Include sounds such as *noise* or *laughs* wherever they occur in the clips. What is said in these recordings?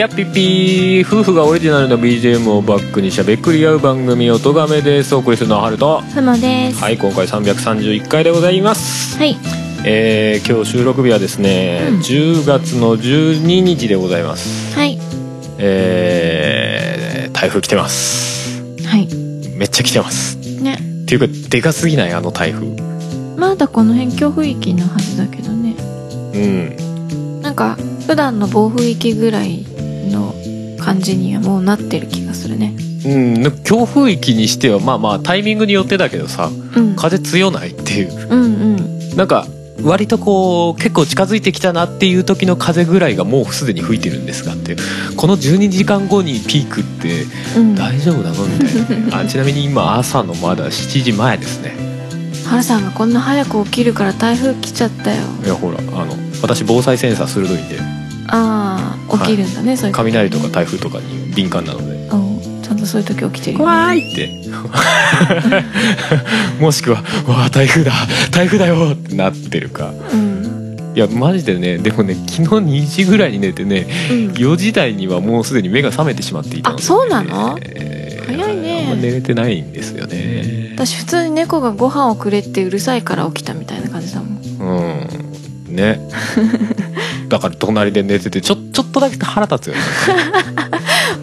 やピピー夫婦がオリジナルの BGM をバックにしゃべくり合う番組「音がめ」ですお送りするのはハルトふもです。はい今回331回でございますはい。えー、今日収録日はですね、うん10月の12日でございますはい。えー、台風来てますはい。めっちゃ来てますね。っていうかでかすぎない？あの台風まだこの辺強風域のはずだけどね。うんなんか、普段の暴風域ぐらいの感じにはもうなってる気がするね。うん強風域にしてはまあまあタイミングによってだけどさうん。風強ないっていううんうん。なんか割とこう結構近づいてきたなっていう時の風ぐらいがもうすでに吹いてるんですがっていうこの12時間後にピークってうん。大丈夫なのみたいなあちなみに今朝のまだ7時前ですねはるさんがこんな早く起きるから台風来ちゃったよ。いやほらあの私防災センサー鋭いんでああ、起きるんだね、そういう時雷とか台風とかに敏感なので。うん。ちゃんとそういう時起きてるよ、ね。怖いって。*laughs* もしくは「わあ台風だ。台風だよ」ってなってるか。うん。いやマジでねでもね昨日2時ぐらいに寝てねうん。4時台にはもうすでに目が覚めてしまっていたので、あそうなの？えー早いね。あんま寝れてないんですよね。私普通に猫がご飯をくれってうるさいから起きたみたいな感じだもん。うん。ね *laughs* だから隣で寝ててちょちょっとだけ腹立つよね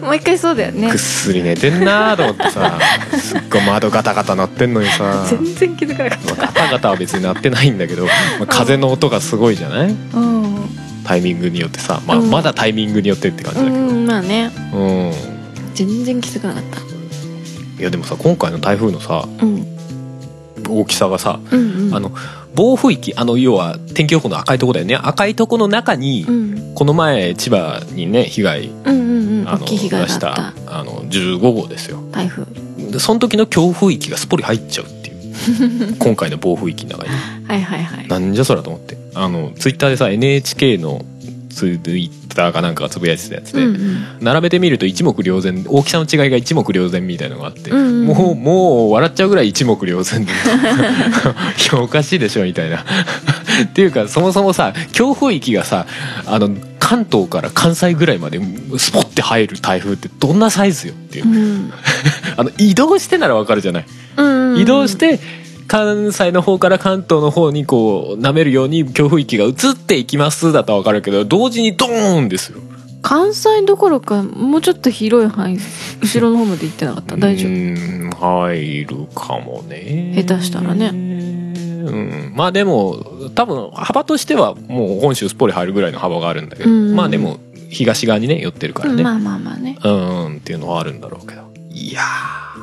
*laughs* もう一回そうだよねぐっ。すり寝てんなーと思ってさすっごい窓ガタガタ鳴ってんのにさ全然気づかなかっまあガタガタは別に鳴ってないんだけど、まあ風の音がすごいじゃない？た。うん。タイミングによってさ、まあ、うんまだタイミングによってって感じうだけどん、まあね。うん全然気づかなかった。いやでもさ今回の台風のさうん。大きさがさうんうん。あの暴風域あの要は天気予報の赤いとこだよね赤いとこの中に、うん。この前千葉にね被害うんうんうん。あ出した。あの15号ですよ台風。でその時の強風域がすっぽり入っちゃうっていう *laughs* 今回の暴風域の中にはいはいはい。なんじゃそらと思ってあのツイッターでさ NHK のツイッターかなんかがつぶやいてたやつで、うんうん。並べてみると一目瞭然大きさの違いが一目瞭然みたいなのがあって、うんうんもうもう笑っちゃうぐらい一目瞭然でいや *laughs* おかしいでしょみたいな *laughs* っていうかそもそもさ強風域がさあの関東から関西ぐらいまでスポッて入る台風ってどんなサイズよっていううん。*laughs* あの移動してならわかるじゃないうんうん。移動し。て関西の方から関東の方にこう舐めるように強風域が移っていきますだとわかるけど同時にドーンですよ。関西どころか、もうちょっと広い範囲、後ろの方まで行ってなかった？大丈う夫。入るかもね。下手したらね。うん。まあでも多分幅としてはもう本州すっぽり入るぐらいの幅があるんだけど、うん。まあでも東側にね寄ってるからね、うんまあまあまあね。うんっていうのはあるんだろうけど。いやー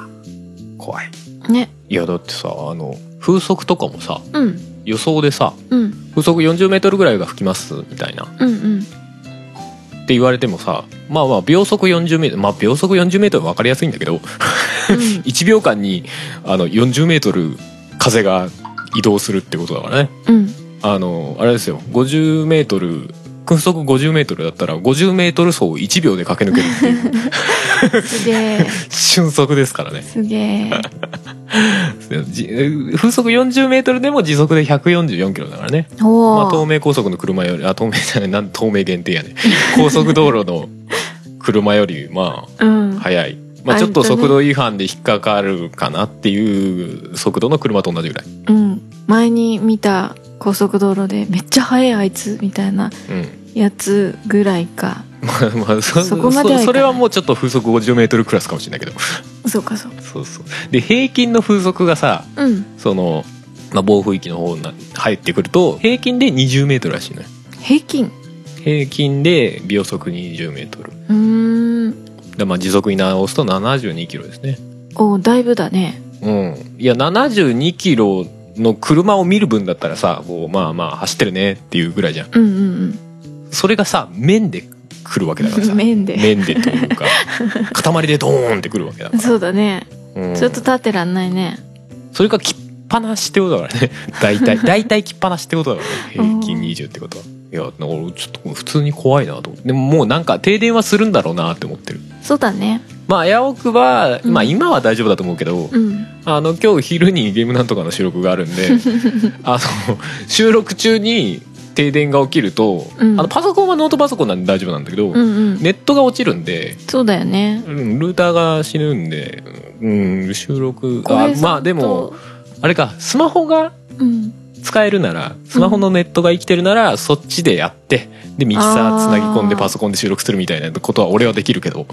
怖いね。いやだってさあの風速とかもさうん。予想でさうん。風速40メートルぐらいが吹きますみたいなうんうん。って言われてもさまあまあ秒速40メートルまあ秒速40メートル分かりやすいんだけど *laughs* 1秒間にあの40メートル風が移動するってことだからねうん。あのあれですよ50メートル風速50メートルだったら50メートル走を1秒で駆け抜けるっていうすげえ。瞬速ですからねすげえ。じ *laughs* 風速40メートルでも時速で144キロだからねおまあ、東お。名高速の車よりあ東名じゃないなん東名限定やね高速道路の車よりまあうん。速い、まあ、ちょっと速度違反で引っかかるかなっていう速度の車と同じぐらい、うん。前に見た高速道路でめっちゃ速いあいつみたいなうん、やつぐらいか。*laughs* まあまあそそこまではいかないそそれはもうちょっと風速50メートルクラスかもしれないけどそうかそう。そうそうで平均の風速がさうん。その、まあ、暴風域の方に入ってくると平均で20メートルらしいのよ平均？平均で秒速20メートルうーん。でまあ時速に直すと72キロですねおだいぶだね。うんいや72キロの車を見る分だったらさこうまあまあ走ってるねっていうぐらいじゃんうんうんそれがさ面で来るわけだからさ。*laughs* 面で。面でというか *laughs* 塊でドーンってくるわけだから、そうだね。うん。ちょっと立ってらんないね。それが切っぱなしってことだからね。*laughs* 大体大体切っぱなしってことだからね。平均20ってことは。いやなんか俺ちょっと普通に怖いなと。思ってでももうなんか停電はするんだろうなって思ってる。そうだね。まあエアオクは、うん。まあ今は大丈夫だと思うけど、うん。あの今日昼にゲームなんとかの収録があるんであの収録中に停電が起きると、うん。あのパソコンはノートパソコンなんで大丈夫なんだけど、うんうん。ネットが落ちるんで、そうだよね。うん、ルーターが死ぬんで、うん、収録あまあでもあれかスマホがうん。使えるならスマホのネットが生きてるなら、そっちでやってでミキサーつなぎ込んでパソコンで収録するみたいなことは俺はできるけど。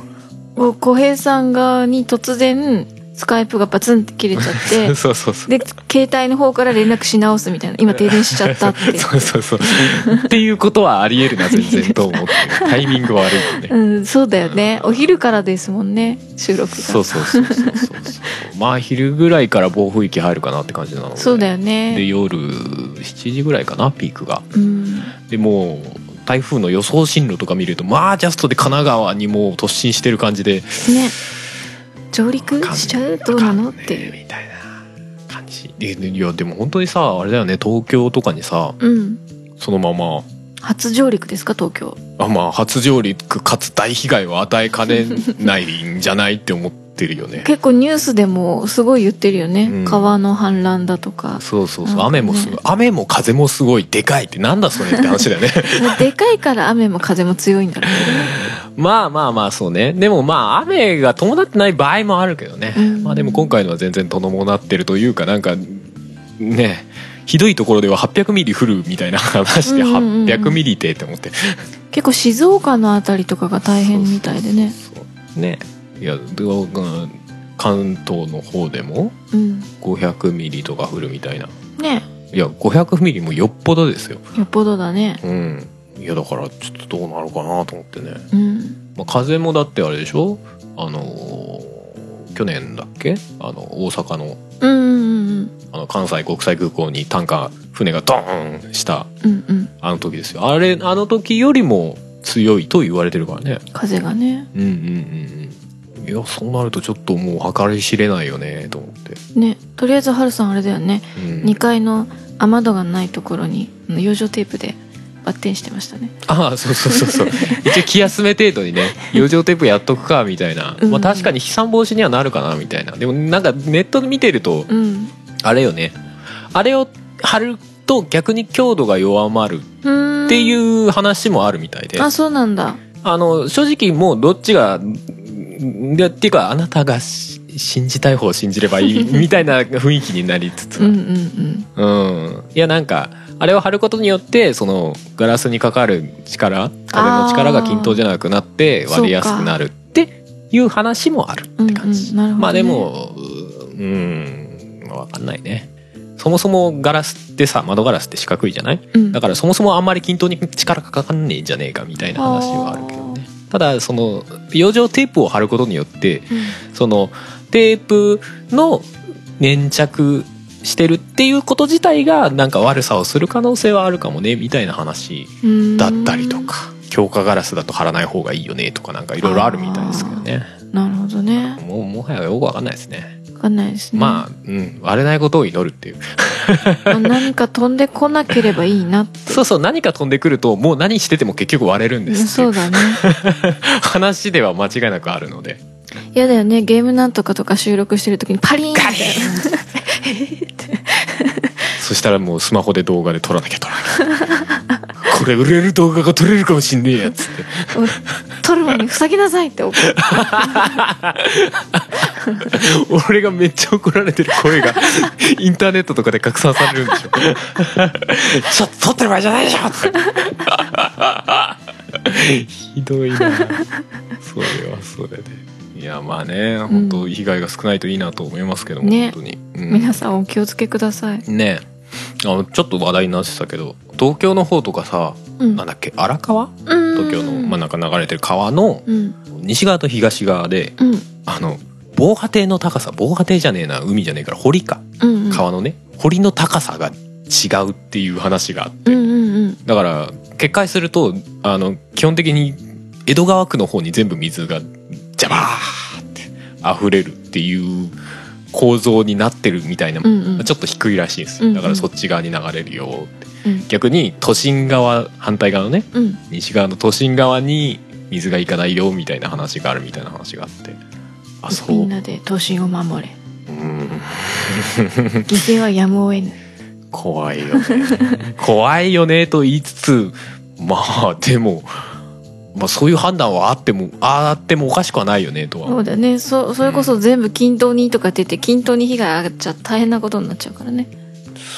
お小平さん側に突然スカイプがバツンって切れちゃって *laughs* で携帯の方から連絡し直すみたいな。今停電しちゃったって。*laughs* そうそうそう。っていうことはありえるな全然と思って。る *laughs* タイミング悪いよね。うんそうだよね。お昼からですもんね収録が。そうそうそうそうそう。まあ昼ぐらいから暴風域入るかなって感じなのでそうだよでね夜7時ぐらいかなピークが。うん。でもう台風の予想進路とか見るとまあジャストで神奈川にもう突進してる感じで。ね上陸しちゃう？どうなの？っていう。みたいな感じ。でいやでも本当にさあれだよね。東京とかにさうん。そのまま。初上陸ですか？東京。あまあ初上陸かつ大被害を与えかねないんじゃないって思ってるよね。結構ニュースでもすごい言ってるよね、うん。川の氾濫だとか。そうそうそう。ね。雨もすごい。雨も風もすごいでかいって。なんだそれって話だよね。*laughs* でかいから雨も風も強いんだろうまあまあまあそうね。でもまあ雨が伴ってない場合もあるけどね、うん。まあでも今回のは全然伴ってるというかなんかねひどいところでは800ミリ降るみたいな話でうんうんうん。うん800ミリってって思って。結構静岡のあたりとかが大変みたいでね。そうね。いや関東の方でもうん。500ミリとか降るみたいな。ね。いや500ミリもよっぽどですよ。よっぽどだね。うんいやだからちょっとどうなるかなと思ってね、うん。まあ、風もだってあれでしょ？あのー去年だっけ？あの大阪の。うんうんあの関西国際空港にタンカー船がドーンした。うんうん。うんあの時ですよ。あれあの時よりも強いと言われてるからね。風がね。うんうんうんうん。いやそうなるとちょっともう計り知れないよねと思って、ね。とりあえずハルさんあれだよね、うん。2階の雨戸がないところに養生テープでバッテンしてましたね。ああそうそうそうそう。*laughs* 一応気休め程度にね *laughs* 養生テープやっとくかみたいな、うん。まあ確かに飛散防止にはなるかなみたいな。でもなんかネットで見てるとうん。あれよね。あれを貼ると逆に強度が弱まるうっていうう話もあるみたいで。あそうなんだ。あの正直もうどっちがんでっていうかあなたがし信じたい方を信じればいいみたいな雰囲気になりつつうんうんうん。うん。いやなんかあれを貼ることによってそのガラスにかかる力風の力が均等じゃなくなって割れやすくなるっていう話もあるって感じ、うんうんなるほどね。まあでもううんわかんないね。そもそもガラスってさ窓ガラスって四角いじゃない？うん。だからそもそもあんまり均等に力がかかんねえんじゃねえかみたいな話はあるけどね。ただその養生テープを貼ることによってそのテープの粘着してるっていうこと自体がなんか悪さをする可能性はあるかもねみたいな話うん。だったりとか強化ガラスだと貼らない方がいいよねとかなんかいろいろあるみたいですけどね。なるほどね。もうもはやよくわかんないですね。わかんないですね。まあうん。割れないことを祈るっていう。まあ何か飛んでこなければいいなって。*laughs* そうそう何か飛んでくるともう何してても結局割れるんですそうだね。*laughs* 話では間違いなくあるので嫌だよね。ゲームなんとかとか収録してる時にパリーンみたいそしたらもうスマホで動画で撮らなきゃ撮らなきゃ *laughs* これ売れる動画が撮れるかもしんねえやつって。撮る前に塞ぎなさいって。怒る俺がめっちゃ怒られてる声がインターネットとかで拡散されるんでしょ。*laughs* ちょっと撮ってる場合じゃないでしょって。ひどいな。それはそれでいやまあね本当被害が少ないといいなと思いますけども、ね。本当に、うん。皆さんお気をつけください。ね。あのちょっと話題になってたけど東京の方とかさ、うん。なんだっけ荒川？東東京の真ん中流れてる川のうん。西側と東側でうん。あの防波堤の高さ防波堤じゃねえな海じゃねえから堀か。うんうん。川のね堀の高さが違うっていう話があって。うんうんうん。だから決壊するとあの基本的に江戸川区の方に全部水がジャバーって溢れるっていう構造になってるみたいな、うんうん。ちょっと低いらしいんですだからそっち側に流れるよって。うん。逆に都心側反対側のねうん。西側の都心側に水が行かないよみたいな話があるみたいな話があって。あそう。みんなで都心を守れ。うん。犠牲はやむを得ぬ怖いよね。怖いよねと言いつつまあでも、まあ、そういう判断はあってもあってもおかしくはないよねとは。そうだね。そそれこそ全部均等にとか出て均等に被害上がっちゃ大変なことになっちゃうからね。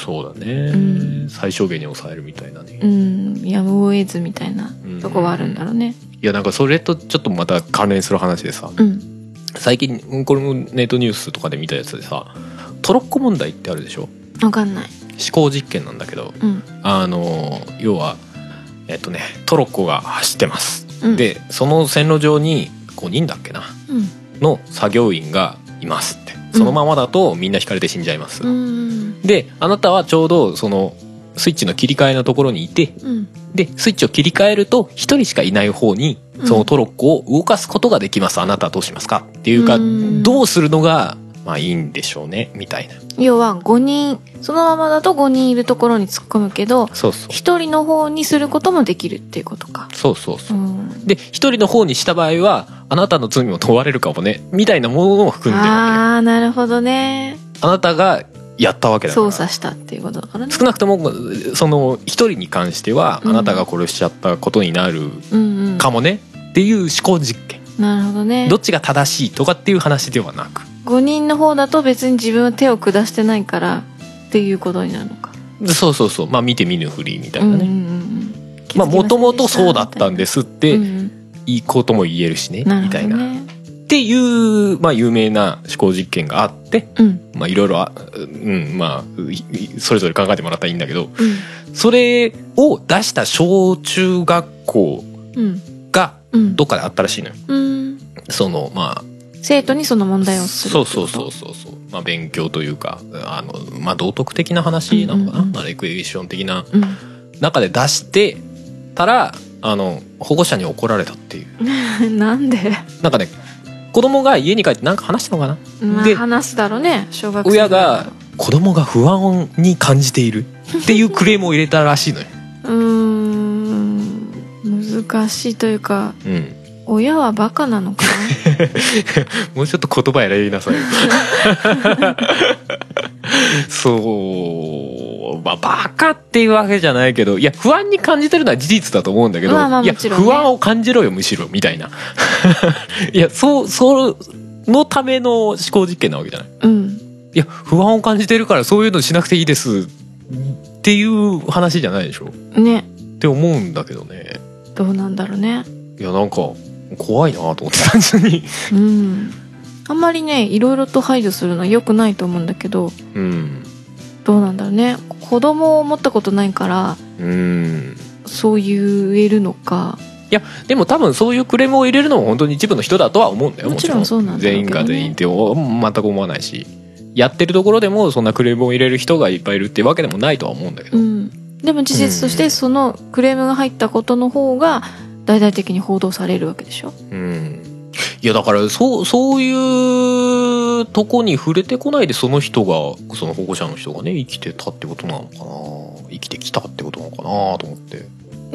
そうだね、うん。最小限に抑えるみたいなね、うん。やむを得ずみたいなうん。とこはあるんだろうね。いやなんかそれとちょっとまた関連する話でさうん。最近うんこれもネットニュースとかで見たやつでさトロッコ問題ってあるでしょ？わかんない。思考実験なんだけどうん。あの要はえっとねトロッコが走ってます、うん。でその線路上に5人だっけな？うん。の作業員がいますって。そのままだとみんな引かれて死んじゃいます、うんであなたはちょうどそのスイッチの切り替えのところにいてうん。でスイッチを切り替えると1人しかいない方にうん。そのトロッコを動かすことができます、あなたはどうしますか？っていうかうん。どうするのがまあいいんでしょうねみたいな。要は5人そのままだと5人いるところに突っ込むけどそうそう。1人の方にすることもできるっていうことか。そうそうそう。うん。で一人の方にした場合はあなたの罪も問われるかもね。みたいなものを含んでるわああなるほどね。けあなたがやったわけだから。操作したっていうことだからね。少なくともその一人に関してはうん。あなたが殺しちゃったことになるうんうん。かもね。っていう思考実験。なるほどね。どっちが正しいとかっていう話ではなく5人の方だと別に自分は手を下してないからっていうことになるのか。そうそうそう。まあ見て見ぬふりみたいなね、うんうんうんうん。まあもともとそうだったんですってうんうん。いいことも言えるしね、なるみたいな、っていうまあ有名な思考実験があってうん。まあいろいろあうんまあそれぞれ考えてもらったらいいんだけどうん。それを出した小中学校うん。がうん。どっかであったらしいのよ。うん。そのまあ生徒にその問題をするそうそうそうそうそう。まあ勉強というかあのまあ道徳的な話なのかな、うんうんレクリエーション的な。うん。中で出してたらあの保護者に怒られたっていう。*laughs* なんで？なんかね子供が家に帰って何か話したのかな？まあで話すだろうね小学生親が子供が不安に感じている。っていうクレームを入れたらしいのよ。*laughs* うーん。難しいというか。うん親はバカなのか？*laughs* もうちょっと言葉選びなさいよ。*laughs* そう、まあ、バカっていうわけじゃないけど、いや、不安に感じてるのは事実だと思うんだけど、まあまあいや、不安を感じろよ、むしろ、みたいな。*laughs* いや、そう、そのための思考実験なわけじゃない？うんいや、不安を感じてるからそういうのしなくていいですっていう話じゃないでしょ？ねって思うんだけどね。どうなんだろうねいや、なんか、怖いなと思って単純に。うん。あんまりねいろいろと排除するのは良くないと思うんだけどうん。どうなんだろうね。子供を持ったことないからうん。そう言えるのか。いやでも多分そういうクレームを入れるのも本当に一部の人だとは思うんだよ。もちろんそうなんだね。全員が全員ってお全く思わないしやってるところでもそんなクレームを入れる人がいっぱいいるっていうわけでもないとは思うんだけど、うん。でも事実としてそのクレームが入ったことの方が大々的に報道されるわけでしょ？うん。いやだからそうそういうとこに触れてこないでその人がその保護者の人がね生きてたってことなのかな？生きてきたってことなのかなと思って。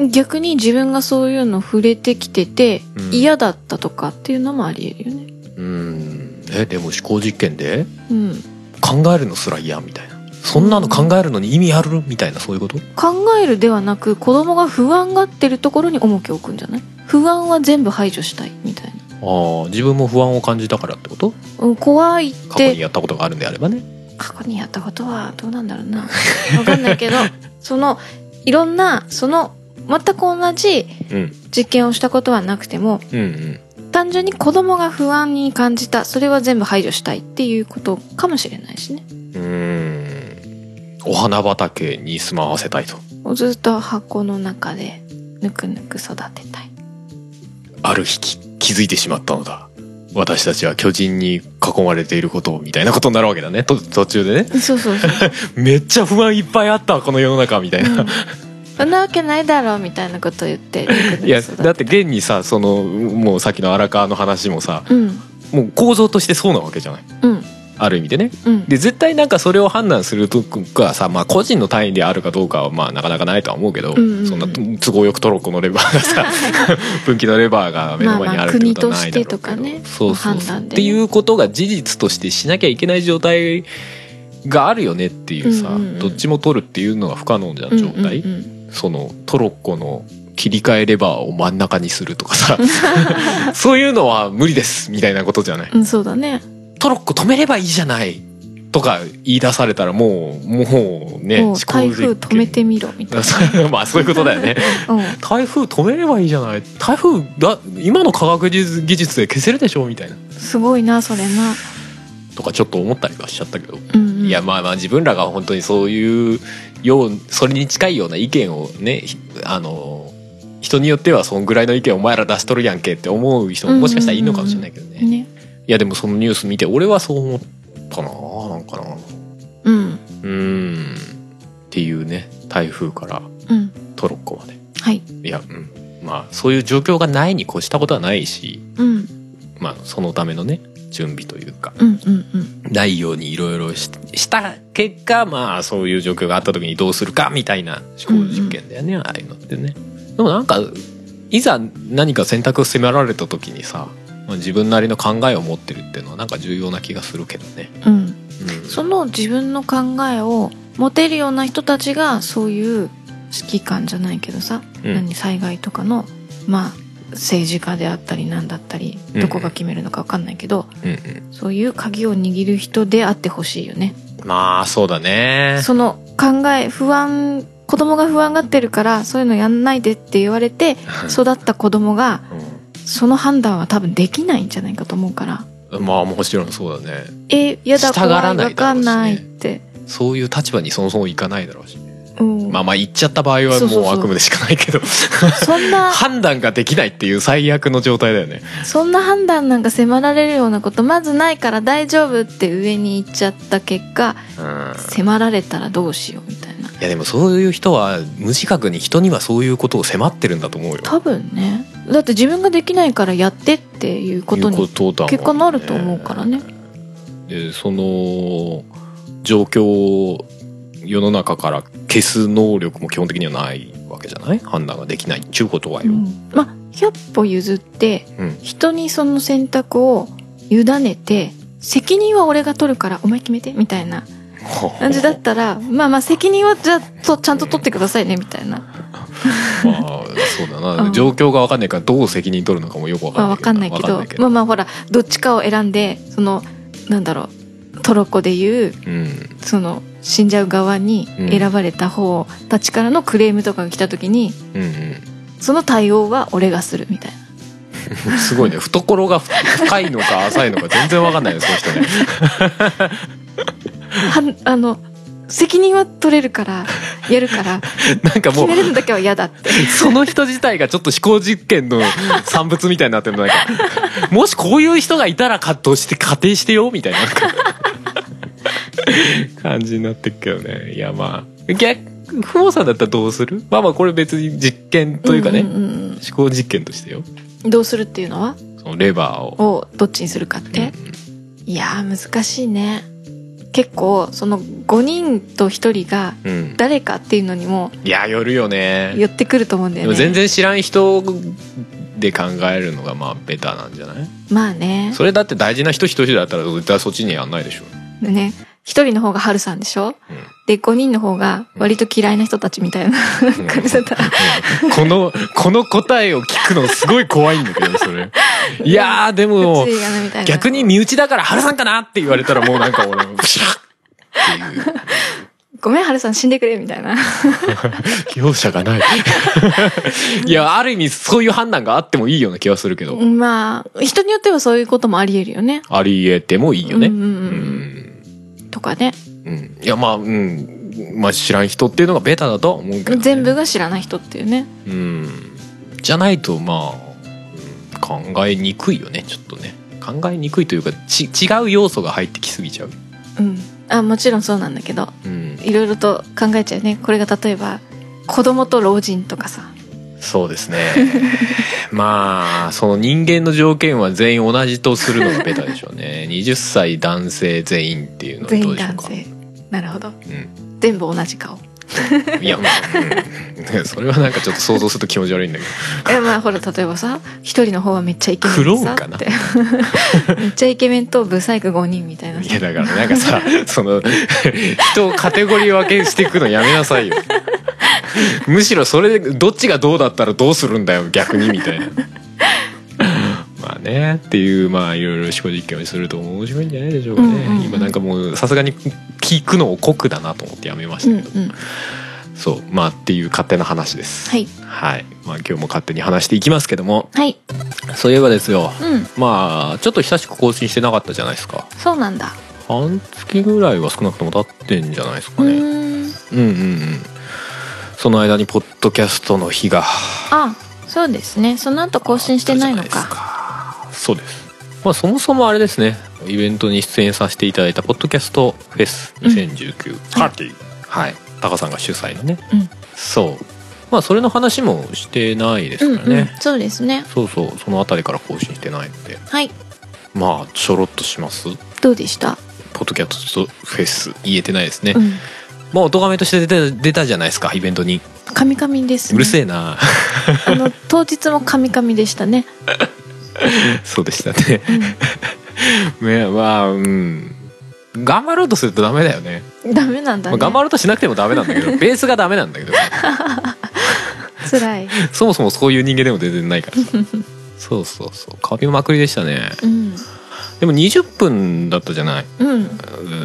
逆に自分がそういうの触れてきててうん。嫌だったとかっていうのもありえるよね。うん。えでも思考実験で？うん。考えるのすら嫌みたいなそんなの考えるのに意味あるみたいなそういうこと？考えるではなく子供が不安がってるところに重きを置くんじゃない？不安は全部排除したいみたいな。ああ自分も不安を感じたからってこと？うん怖いっ過去にてやったことがあるんであればね。過去にやったことはどうなんだろうな。わかんないけど *laughs* そのいろんなその全く同じうん。実験をしたことはなくてもうんうん。単純に子供が不安に感じたそれは全部排除したいっていうことかもしれないしね。うーんお花畑に住まわせたいと。ずっと箱の中でぬくぬく育てたい。ある日き気づいてしまったのだ。私たちは巨人に囲まれていることをみたいなことになるわけだね。と途中でね。そうそうそう。*laughs* めっちゃ不安いっぱいあったこの世の中みたいな、うん。そんなわけないだろうみたいなこと言って *laughs* いやだって現にさそのもうさっきの荒川の話もさうん。もう構造としてそうなわけじゃない。うんある意味でね。うん。で絶対なんかそれを判断するとこがさ、まあ、個人の単位であるかどうかはまあなかなかないとは思うけど、うんうんうん。そんな都合よくトロッコのレバーが *laughs* さ分岐のレバーが目の前にあるってことはないだろうけど、まあまあ国としてとかねそうそうそう、ね。っていうことが事実としてしなきゃいけない状態があるよねっていうさ、うんうんうん。どっちも取るっていうのが不可能じゃん状態、うんうん。そのトロッコの切り替えレバーを真ん中にするとかさ。*laughs* そういうのは無理ですみたいなことじゃない？うん、そうだねトロッコ止めればいいじゃない。とか言い出されたらもうもうねもう台風止めてみろみたいな。*laughs* まあそういうことだよね。うん。台風止めればいいじゃない。台風だ今の科学技術技術で消せるでしょみたいな。すごいなそれな。とかちょっと思ったりはしちゃったけど、うんうん。いやまあまあ自分らが本当にそういうようそれに近いような意見をねひあの人によってはそんぐらいの意見お前ら出しとるやんけって思う人ももしかしたらいいのかもしれないけどね、ねいやでもそのニュース見て俺はそう思ったななんかな。うん。うーんっていうね台風からうん。トロッコまで。はい。いやうん。まあそういう状況がないに越したことはないしうん。まあそのためのね準備というかうんうんうん。ないようにいろいろしした結果まあそういう状況があった時にどうするかみたいな思考実験だよね、ああいうのってね。でもなんかいざ何か選択を迫られた時にさまあ自分なりの考えを持ってるっていうのはなんか重要な気がするけどね、うん。うん、その自分の考えを持てるような人たちがそういう指揮官じゃないけどさ、うん。何災害とかのまあ政治家であったりなんだったりうん。どこが決めるのか分かんないけど、うんそういう鍵を握る人であってほしいよね。うんまあそうだね。その考え不安子供が不安がってるからそういうのやんないでって言われて育った子供がその判断は多分できないんじゃないかと思うから。うんまあもちろんそうだね。えやだ怖いわかんないって、そういう立場にそもそもいかないだろうしうん。まあまあ言っちゃった場合はもう悪夢でしかないけど。そんな。*laughs* 判断ができないっていう最悪の状態だよね。そんな判断なんか迫られるようなことまずないから大丈夫って上に行っちゃった結果うん。迫られたらどうしようみたいな。いやでもそういう人は無自覚に人にはそういうことを迫ってるんだと思うよ。多分ねだって自分ができないからやってっていうことに結果なると思うからね。でその状況を世の中から消す能力も基本的にはないわけじゃない？判断ができないっちゅうことはよ、うん。まあ100歩譲ってうん。人にその選択を委ねて責任は俺が取るからお前決めてみたいな感じだったらまあまあ責任はじゃあとちゃんと取ってくださいねみたいな。まあそうだな、うん。状況が分かんないからどう責任取るのかもよく分かまあんないけど。わかんないけど。まあまあほらどっちかを選んでそのなんだろうトロッコでいううん。その死んじゃう側に選ばれた方たちからのクレームとかが来た時にうんうん。その対応は俺がするみたいな。*laughs* すごいね。懐が深いのか浅いのか全然分かんないねその人ねはんあの責任は取れるからやるから *laughs* なんかもう決めるのだけは嫌だって。その人自体がちょっと思考実験の産物みたいになってるのなんか。もしこういう人がいたらかとして仮定してよみたいな *laughs* 感じになってるけどね。いやまあ逆ふもさんだったらどうする？まあまあこれ別に実験というかね、んんうん思考実験としてよ。どうするっていうのは？そのレバーを。をどっちにするかって、いやー難しいね結構その5人と1人が誰かっていうのにもいやよるよね。寄ってくると思うんだでもよね全然知らん人で考えるのがまあベターなんじゃない？まあね。それだって大事な人一人だったら絶対そっちにやんないでしょ、でね1人の方がハルさんでしょ？うん。で5人の方が割と嫌いな人たちみたいな *laughs* 感じだった。*laughs* このこの答えを聞くのすごい怖いんだけどそれ。*laughs* いやーでも逆に身内だから春さんかなって言われたらもうなんか俺もブシャッっていう。ごめんハルさん死んでくれみたいな。容赦がない。いやある意味そういう判断があってもいいような気はするけど、まあ人によってはそういうこともありえるよね。ありえてもいいよね。うんうんうん。うんとかね。うん。いやまあうん。まあ知らん人っていうのがベタだとは思うけど、ね、全部が知らない人っていうね。うん。じゃないとまあ、うん考えにくいよね。ちょっとね。考えにくいというかち違う要素が入ってきすぎちゃう、うん。あもちろんそうなんだけど。うん、いろいろと考えちゃうね。これが例えば子供と老人とかさそうですね。*laughs* まあその人間の条件は全員同じとするのがベタでしょうね。*laughs* 20歳男性全員っていうのはどうでしょうか。男性。なるほど。う全部同じ顔。ん、*laughs* いや、うん、それはなんかちょっと想像すると気持ち悪いんだけど。えまあほら例えばさ一人の方はめっちゃイケメンクローンさかな？ってめっちゃイケメンとブサイク5人みたいないさやだからなんかさその人をカテゴリー分けしていくのやめなさいよ *laughs* むしろそれでどっちがどうだったらどうするんだよ逆にみたいな。*laughs* まあねっていうまあいろいろ思考実験をすると面白いんじゃないでしょうかね、うんうんうん。今なんかもうさすがに聞くのを酷だなと思ってやめましうんうん。たけど、そうまあっていう勝手な話です。はい。はい。まあ今日も勝手に話していきますけども。はい。そういえばですよ。うん。まあちょっと久しく更新してなかったじゃないですか。そうなんだ。半月ぐらいは少なくとも経ってんじゃないですかね。うんうんうん。その間にポッドキャストの日があそうですねその後更新してないのかそうです。まあそもそもあれですね。イベントに出演させていただいたポッドキャストフェス2019パーティー、はい、タカさんが主催のね。うんそう。まあそれの話もしてないですうんからね。うんそうですねそうそうそのあたりから更新してないので、はいまあちょろっとします？どうでした？ポッドキャストフェス言えてないですね。うんまあ、お咎めとして出た出たじゃないですかイベントに。カミカミですね。うるせえな。あの当日もカミカミでしたね。*laughs* そうでしたね。うねまあうん。頑張ろうとするとダメだよね。んダメなんだまあ、ね頑張ろうとしなくてもダメなんだけど *laughs* ベースがダメなんだけど。辛い。そもそもそういう人間でも全然ないからさ。*laughs* そうそうそう。カビまくりでしたね。うんでも20分だったじゃない。うん。うん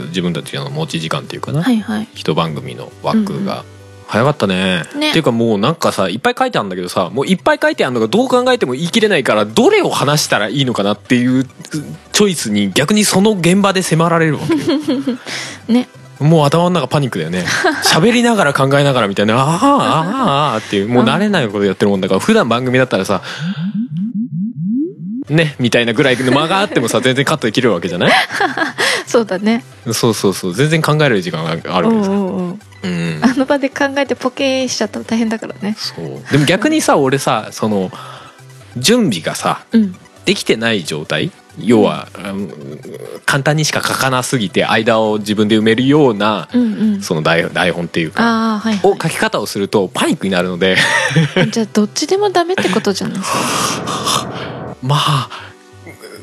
自分たちの持ち時間っていうかな、はいはい。一番組の枠が、早かったね。ね。っていうかもうなんかさいっぱい書いてあるんだけどさもういっぱい書いてあるのがどう考えても言い切れないからどれを話したらいいのかなっていうチョイスに逆にその現場で迫られるわけよ。*laughs* ね。もう頭の中パニックだよね。*laughs* 喋りながら考えながらみたいな「ああああああ」っていうもう慣れないことやってるもんだから普段番組だったらさねみたいなぐらいの間があってもさ *laughs* 全然カットできるわけじゃない？そうだね。そうそうそう。全然考える時間があるけさうんうんうん。あの場で考えてポケーしちゃったら大変だからね。そう。でも逆にさ俺さその準備がさうん。できてない状態？要は、うん簡単にしか書かなすぎて間を自分で埋めるようなうんうん。その台台本っていうかああはい、をは書き方をするとパニックになるので。い、じゃあどっちでもダメってことじゃないですか *laughs* まあ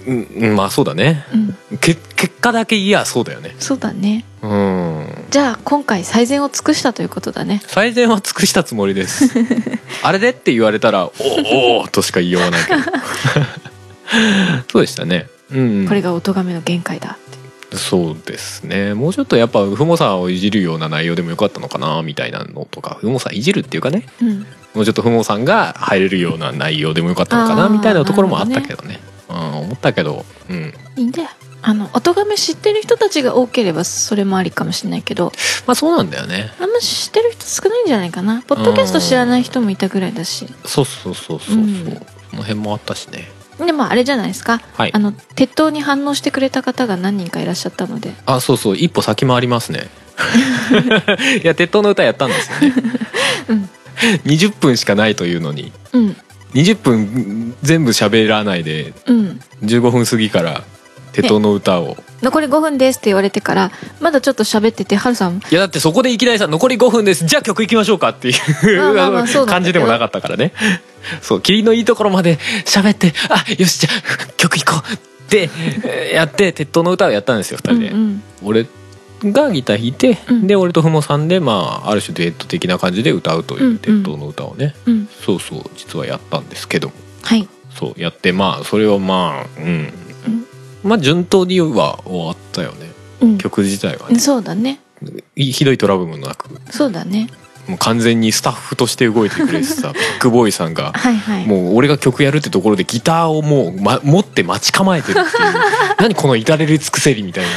うんうんまあそうだね。うん。け結果だけいやそうだよね。そうだね。うん。じゃあ今回最善を尽くしたということだね。最善は尽くしたつもりです。*laughs* あれでって言われたら「おおお」としか言いようがないけど。*laughs* そうでしたね。うん。これがお咎めの限界だそうですね。もうちょっとやっぱふもさんをいじるような内容でもよかったのかなみたいなのとかふもさんいじるっていうかね。うんもうちょっとふもさんが入れるような内容でもよかったのかなみたいなところもあったけどね。うん、思ったけど。うん。いいんだよあのお咎め知ってる人たちが多ければそれもありかもしれないけど。まあそうなんだよね。あんま知ってる人少ないんじゃないかな。ポッドキャスト知らない人もいたぐらいだし。そうそうそうそうそう、うん。この辺もあったしね。でもあれじゃないですか？はい。あの鉄塔に反応してくれた方が何人かいらっしゃったので。あそうそう。一歩先回りますね。*laughs* いや鉄塔の歌やったんですよね、*laughs* うん *laughs* 20分しかないというのに。うん。20分全部喋らないでうん。15分過ぎから鉄塔の歌を。残り5分ですって言われてからまだちょっと喋っててハルさん。いやだってそこでいきなりさ残り5分です。じゃあ曲いきましょうかっていう *laughs* 感じでもなかったからね。そう霧のいいところまで喋ってあよしじゃあ曲いこうってえーやって鉄塔の歌をやったんですよ2人で、うんうん。俺がギター弾いて、うん。で俺とふもさんでまあある種デート的な感じで歌うという鉄塔の歌をね、うん。そうそう実はやったんですけどはい。そうやってまあそれはまあうん、うん。まあ順当には終わったよね。うん。曲自体はね。そうだね。ひひどいトラブルもなく。そうだね。もう完全にスタッフとして動いてくれてさ *laughs* ビッグボーイさんがはいはい。もう俺が曲やるってところでギターをもう、ま、持って待ち構えてるっていう。*laughs* 何この至れり尽くせりみたいな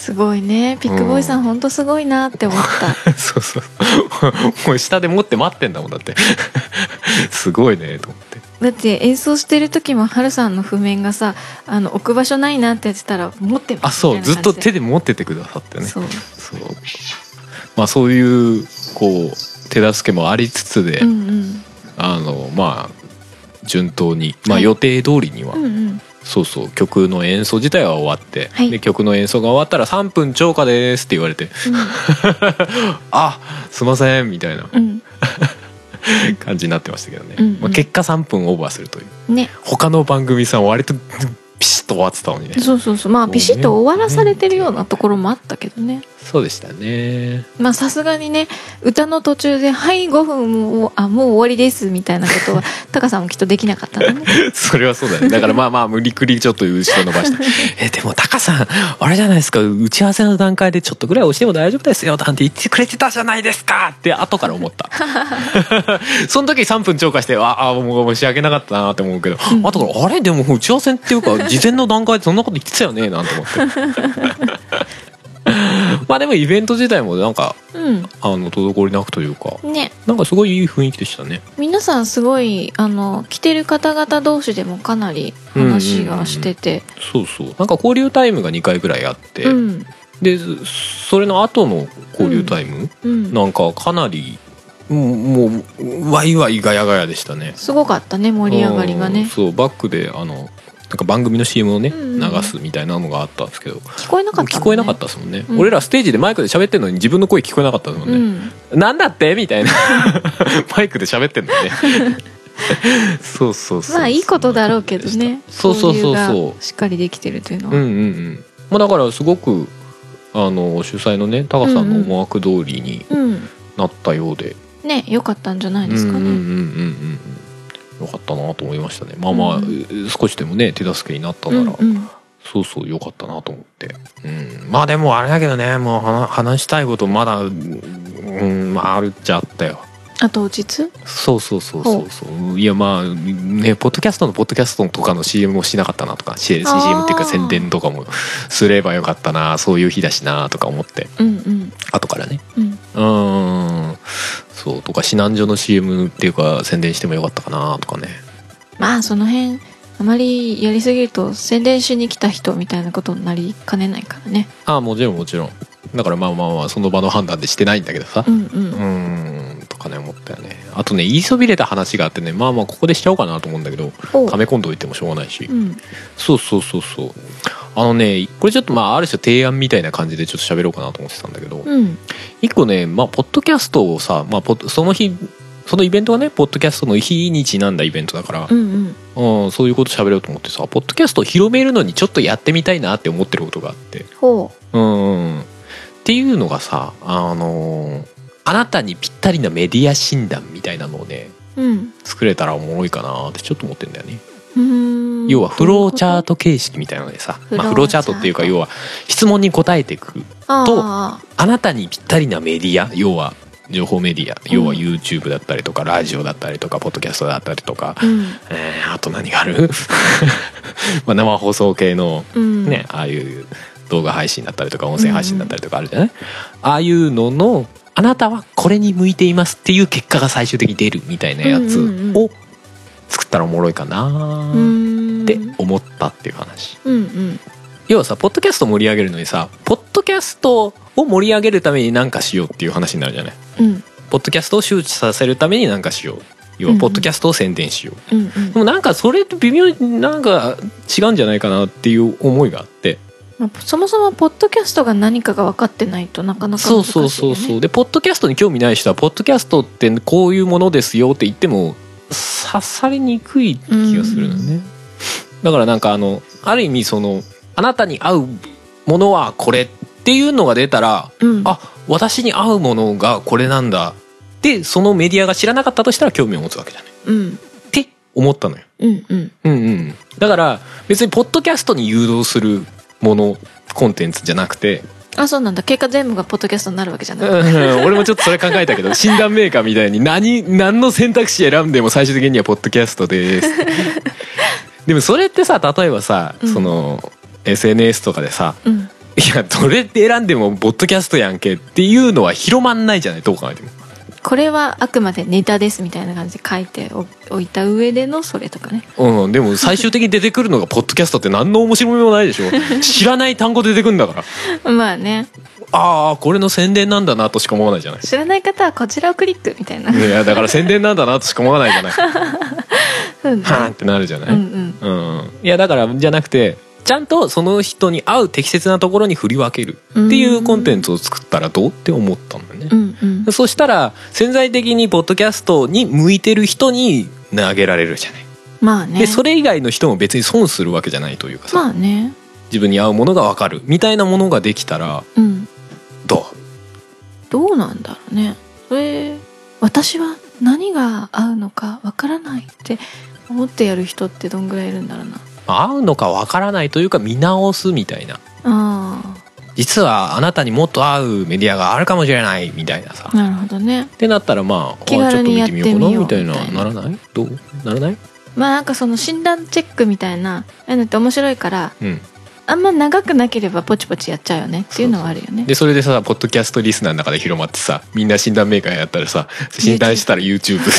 すごいね。ビッグボーイさんほん。とすごいなって思った。*laughs* そうそう。もう下で持って待ってんだもんだって。*laughs* すごいねと思って。だって演奏してる時もハルさんの譜面がさあの置く場所ないなってやってたら持ってますあそうずっと手で持っててくださってね。そう。そう。まあそういうこう手助けもありつつで、うんうん。あのまあ順当に、まあ、はい。予定通りには、うんうんそうそう曲の演奏自体は終わって、はい。で曲の演奏が終わったら3分超過ですって言われて *laughs* あすいませんみたいな。うん。*laughs* 感じになってましたけどね、うんうん。まあ、結果3分オーバーするという。うんね。他の番組さんは割とピシッと終わってたのにね。そうそうそう。まあピシッと終わらされてるようなところもあったけどねそうでしたね。まあさすがにね歌の途中で「はい5分もうあもう終わりです」みたいなことは *laughs* タカさんもきっとできなかったのね。それはそうだね。*laughs* だからまあまあ無理くりちょっと後ろ伸ばして「*laughs* えでもタカさんあれじゃないですか打ち合わせの段階でちょっとぐらい押しても大丈夫ですよ」なんて言ってくれてたじゃないですかって後から思った。その時3分超過してああもう申し訳なかったなって思うけど、うん後から「あれ？でも打ち合わせっていうか事前の段階でそんなこと言ってたよね」なんて思って *laughs* まあでもイベント自体もなんかうあの滞りなくというかんね。なんかすごいいい雰囲気でしたね。皆さんすごいあの来てる方々同士でもかなり話がしてて。そうそう。なんか交流タイムが2回ぐらいあって、うん。でそれの後の交流タイム、うん。なんかかなりもうもうワイワイガヤガヤでしたね。すごかったね盛り上がりがうん。ねそうバックであのなんか番組の CM をね、うんうん流すみたいなのがあったんですけど。聞こえなかった聞こえなかったですもんね、うん。俺らステージでマイクで喋ってるのに自分の声聞こえなかったですもんうね、ん。なんだって？みたいな。*laughs* マイクで喋ってんのね。*laughs* そうそうそうまあいいことだろうけどね。そうそうそうそう。しっかりできてるというのは、うんうんうん。まあだからすごくあの主催のねタカさんの思惑通りにうんなったようで、ね良かったんじゃないですかね、うんうんうんうんうんよかったなと思いましたね。まあまあ、うん。少しでもね手助けになったなら、うんうん。そうそうよかったなと思って、うん、まあでもあれだけどねもう話話したいことまだうんまああるっちゃあったよあと実そうそうそうそうそう。いやまあねポッドキャストのポッドキャストとかの CM もしなかったなとか CM っていうか宣伝とかもすればよかったなそういう日だしなとか思って。うんうん。後からね。うん。そうとか避難所の CM っていうか宣伝してもよかったかなとかね。まあその辺あまりやりすぎると宣伝しに来た人みたいなことになりかねないからね。ああもちろんもちろん。だからまあまあまあその場の判断でしてないんだけどさ。うんううんかね思ったよね。あとね言いそびれた話があってねまあまあここでしちゃおうかなと思うんだけどお溜め込んどいてもしょうがないし。うん。そうそうそうそう。あのねこれちょっとまあある種提案みたいな感じでちょっと喋ろうかなと思ってたんだけどうん。一個ねまあポッドキャストをさ、まあ、ポッその日そのイベントはねポッドキャストの日にちなんだイベントだからう、んうん。うん、そういうこと喋ろうと思ってさポッドキャストを広めるのにちょっとやってみたいなって思ってることがあって。ほうんうん。っていうのがさあのーあなたにぴったりなメディア診断みたいなのをねううん。作れたらおもろいかなってちょっと思ってんだよね、要はフローチャート形式みたいなのでさまあ、フローチャートっていうか要は質問に答えていくとああなたにぴったりなメディア要は情報メディア要は YouTube だったりとか、ラジオだったりとかポッドキャストだったりとか、あうん。えーあと何がある？*laughs* まあ生放送系のうん。ね、ああいう動画配信だったりとか音声配信だったりとかあるじゃない、ああいうののあなたはこれに向いていますっていう結果が最終的に出るみたいなやつを作ったらおもろいかなって思ったっていう話。うんうん。要はさポッドキャスト盛り上げるのにさポッドキャストを盛り上げるために何かしようっていう話になるじゃない？うん。ポッドキャストを周知させるために何かしよう。要はポッドキャストを宣伝しよう、うんうん。でもなんかそれって微妙になんか違うんじゃないかなっていう思いがあってまあそもそもポッドキャストが何かが分かってないとなかなかそうそうそうそう。でポッドキャストに興味ない人はポッドキャストってこういうものですよって言っても刺さりにくい気がするのね、だからなんかあのある意味そのあなたに合うものはこれっていうのが出たらうん。あ私に合うものがこれなんだでそのメディアが知らなかったとしたら興味を持つわけじゃないうん。って思ったのよ。うんうん。うんうん。だから別にポッドキャストに誘導するものコンテンツじゃなくて。あそうなんだ。結果全部がポッドキャストになるわけじゃない、うん。俺もちょっとそれ考えたけど *laughs* 診断メーカーみたいに何何の選択肢選んでも最終的にはポッドキャストです。*laughs* でもそれってさ例えばさ、うん。その SNS とかでさうん。いやどれって選んでもポッドキャストやんけっていうのは広まんないじゃないどう考えてもこれはあくまでネタですみたいな感じで書いておおいた上でのそれとかね。うん、でも最終的に出てくるのがポッドキャストって何の面白みもないでしょ。知らない単語出てくるんだから。*laughs* まあね。ああこれの宣伝なんだなとしか思わないじゃない。知らない方はこちらをクリックみたいな、いやだから宣伝なんだなとしか思わないじゃない。*laughs* うんはーんってなるじゃない、うんうん。うん、いやだからじゃなくてちゃんとその人に合う適切なところに振り分けるっていうコンテンツを作ったらどうって思ったんだよね、うんうん。そしたら潜在的にポッドキャストに向いてる人に投げられるじゃない、まあね。でそれ以外の人も別に損するわけじゃないというかさ、まあね。自分に合うものが分かるみたいなものができたらうん。どどうなんだろうね。それ私は何が合うのかわからないって思ってやる人ってどんぐらいいるんだろうな。う合うのか分からないというか見直すみたいな。あ実はあなたにもっと合うメディアがあるかもしれないみたいなさ。あなるほどね。ってなったらまあちょっと見てみようかなみみたいなたいなならない？どう？ならない？まあなんかその診断チェックみたいなああいうのって面白いからうんあんま長くなければポチポチやっちゃうよねっていうのはあるよね。でそれでさポッドキャストリスナーの中で広まってさみんな診断メーカーやったらさ診断したら YouTube って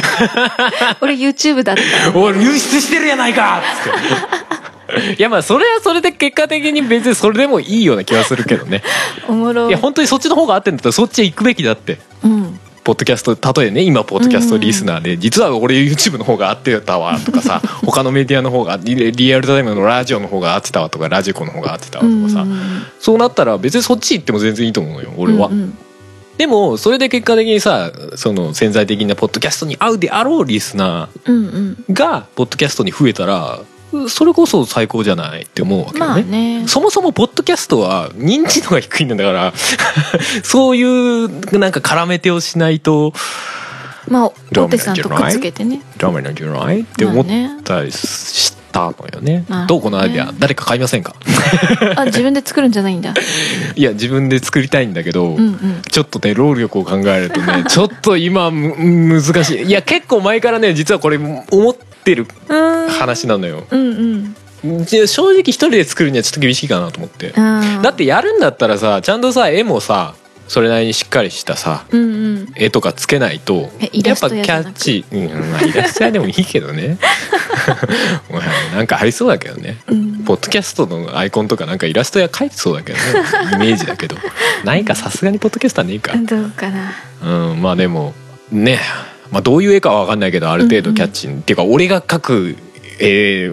*laughs* 俺 YouTube だった。おい流出してるやないかっつって。*laughs* いやまあそれはそれで結果的に別にそれでもいいような気がするけどね。*laughs* おもろ。いや本当にそっちの方が合ってんだったらそっちへ行くべきだって。うんポッドキャスト例えね今ポッドキャストリスナーで、実は俺 YouTube の方が合ってたわ *laughs* とかさ他のメディアの方がリリアルタイムのラジオの方が合ってたわとかラジコの方が合ってたわとかさ、うんそうなったら別にそっち行っても全然いいと思うのよ俺は、うんうん。でもそれで結果的にさその潜在的なポッドキャストに合うであろうリスナうんーがポッドキャストに増えたらそれこそ最高じゃないって思うわけよね。ね。そもそもポッドキャストは認知度が低いんだから *laughs* そういうなんか絡め手をしないとまあ大手さんとくっつけてね。ダメなんじゃない？って思ったりしたのよね。まあね。どうこのアイデア誰か買いませんか？あ自分で作るんじゃないんだ。*laughs* いや自分で作りたいんだけど、うんうん。ちょっとね労力を考えるとねちょっと今む難しい。いや結構前からね実はこれ思ってるうん話なのよ。うんうん。正直一人で作るにはちょっと厳しいかなと思って。だってやるんだったらさちゃんとさ絵もさそれなりにしっかりしたさうんうん。絵とかつけないとやっぱキャッチー、うんまあ、イラスト屋でもいいけどね。*laughs* まあなんかありそうだけどね。うん。ポッドキャストのアイコンとかなんかイラストや描いてそうだけどね。イメージだけど。*laughs* ないかさすがにポッドキャストはねえか。どうかな。うんまあでもねまあどういう絵かは分かんないけどある程度キャッチーに、っていうか俺が描く絵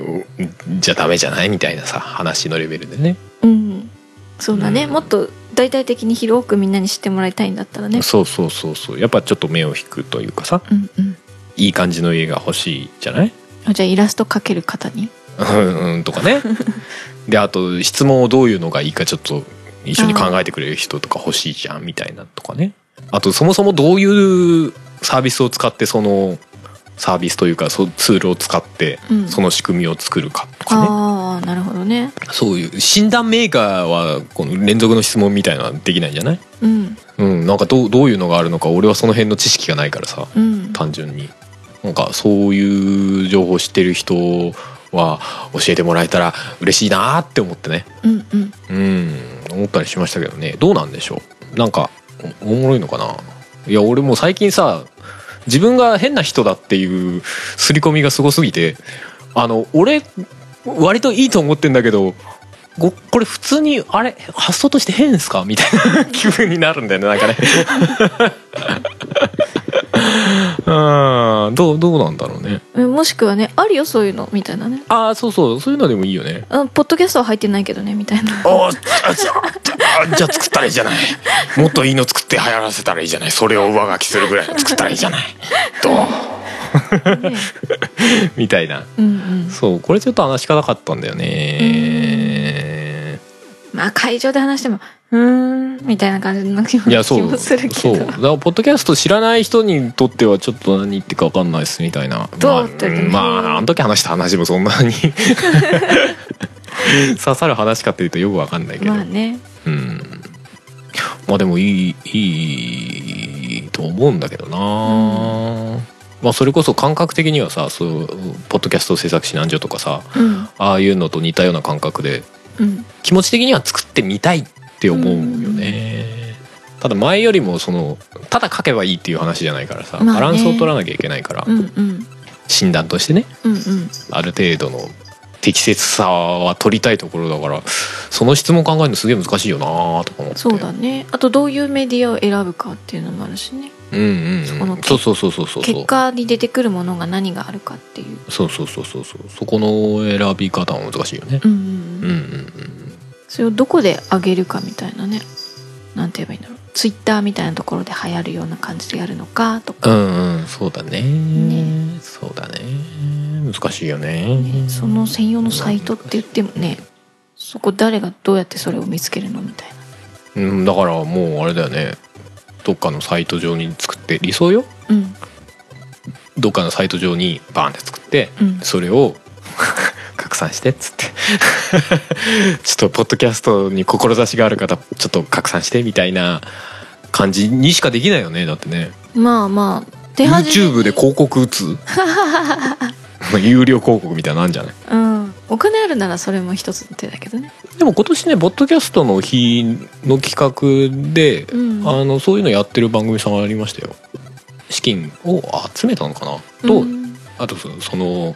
じゃダメじゃないみたいなさ話のレベルでね。うん。そうだね、うん。もっと大々的に広くみんなに知ってもらいたいんだったらね。そうそうそうそう。やっぱちょっと目を引くというかさうんうん。いい感じの絵が欲しいじゃない？あじゃあイラスト描ける方に？うんうんとかね。*laughs* であと質問をどういうのがいいかちょっと一緒に考えてくれる人とか欲しいじゃんみたいなとかね。あとそもそもどういうサービスを使ってそのサービスというかそうツールを使ってうん。その仕組みを作るかとかね、ああなるほどね。そういう診断メーカーはこの連続の質問みたいなのはできないんじゃない？うん。うん。なんかどうどういうのがあるのか俺はその辺の知識がないからさうん。単純に。なんかそういう情報を知ってる人は教えてもらえたら嬉しいなって思ってね。うんうん。うん。思ったりしましたけどね。どうなんでしょう？なんかおおもろいのかな？いや俺もう最近さ自分が変な人だっていう刷り込みがすごすぎてあの俺割といいと思ってんだけどこれ普通にあれ発想として変ですか？みたいな気分になるんだよねなんかね。うん。どうどうなんだろうね。えもしくはねあるよそういうのみたいなね。ああそうそう。そういうのでもいいよね。あポッドキャストは入ってないけどねみたいな。ああじゃあ作ったらいいじゃない。もっといいの作って流行らせたらいいじゃない。それを上書きするぐらいの作ったらいいじゃない。どう？ね *laughs* みたいな。うんうん。そうこれちょっと話し方かったんだよねまあ会場で話してもうーんみたいな感じの気もいやそう。気もするけど。そう。だからポッドキャスト知らない人にとってはちょっと何言ってるか分かんないですみたいな。どうって言ってもまあ、まああの時話した話もそんなに。*laughs* 刺さる話かっていうとよく分かんないけど、まあね。うん。まあでもいいいいと思うんだけどな、まあそれこそ感覚的にはさそうポッドキャスト制作指南所とかさうん。ああいうのと似たような感覚でうん気持ち的には作ってみたいって思うよね、ただ前よりもそのただ書けばいいっていう話じゃないからさ、まあね。バランスを取らなきゃいけないから、うんうん。診断としてねうんうん。ある程度の適切さは取りたいところだからその質問考えるのすげえ難しいよなとか思って。そうだね。あとどういうメディアを選ぶかっていうのもあるしねうんうん、そこのうん、そうそうそうそうそう。結果に出てくるものが何があるかっていう。そうそうそうそうそう。そこの選び方は難しいよね。うんうんうん。うんうんうん。それをどこで上げるかみたいなね。なんて言えばいいんだろう。ツイッターみたいなところで流行るような感じでやるのかとか、うんうん。そうだね。ね。そうだね。難しいよね。ね。その専用のサイトって言ってもね。そこ誰がどうやってそれを見つけるのみたいな。うんだからもうあれだよねどっかのサイト上に作って理想よ？うん。どっかのサイト上にバーンって作ってうん。それを *laughs* 拡散してっつって。*laughs* ちょっとポッドキャストに志がある方ちょっと拡散してみたいな感じにしかできないよねだってね。まあまあ手始めに。YouTube で広告打つ？*laughs* まあ有料広告みたいなのあるんじゃない？うんお金あるならそれも一つの手だけどね。でも今年ねポッドキャストの日の企画で、うん。あのそういうのやってる番組さんありましたよ。資金を集めたのかな？と、うん。あとそその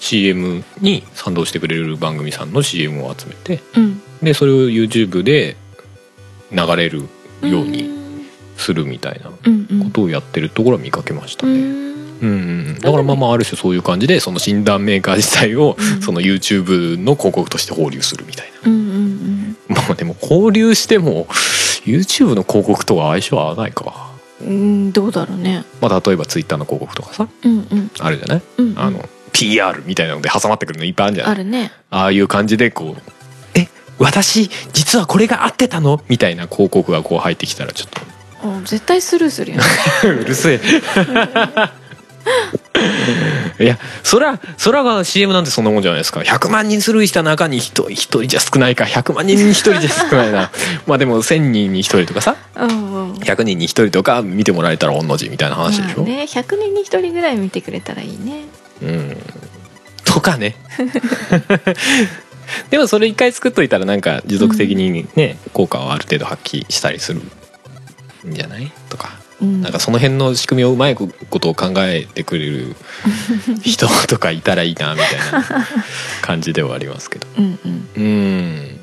CM に賛同してくれる番組さんの CM を集めてうん。でそれを YouTube で流れるようにするみたいなうんうん。ことをやってるところは見かけましたね。うんうんうん、だからまあまあある種そういう感じでその診断メーカー自体をうん。その YouTube の広告として放流するみたいうんうんなまあでも放流しても YouTube の広告とは相性合わないか。うんうんどうだろうね。まあ例えば Twitter の広告とかさうんうん。あるじゃない？うんうん。あの PR みたいなので挟まってくるのいっぱいあるんじゃない？あるね。ああいう感じでこう「え私実はこれが合ってたの?」みたいな広告がこう入ってきたらちょっうん絶対スルーするよね。と *laughs* うるせえ *laughs* *laughs* いやそらそらが CM なんてそんなもんじゃないですか。100万人スルーした中に 1, 一人じゃ少ないか。100万人に1人じゃ少ないな。*laughs* まあでも1,000人に1人とかさ。うんうん。100人に1人とか見てもらえたら御の字みたいな話でしょ、まあね100人に1人ぐらい見てくれたらいいね。うん。とかね。*laughs* でもそれ一回作っといたらなんか持続的にね、効果をある程度発揮したりするんじゃない？とかうん。なんかその辺の仕組みをうまいことを考えてくれる *laughs* 人とかいたらいいなみたいな感じではありますけど。うんうん。うん。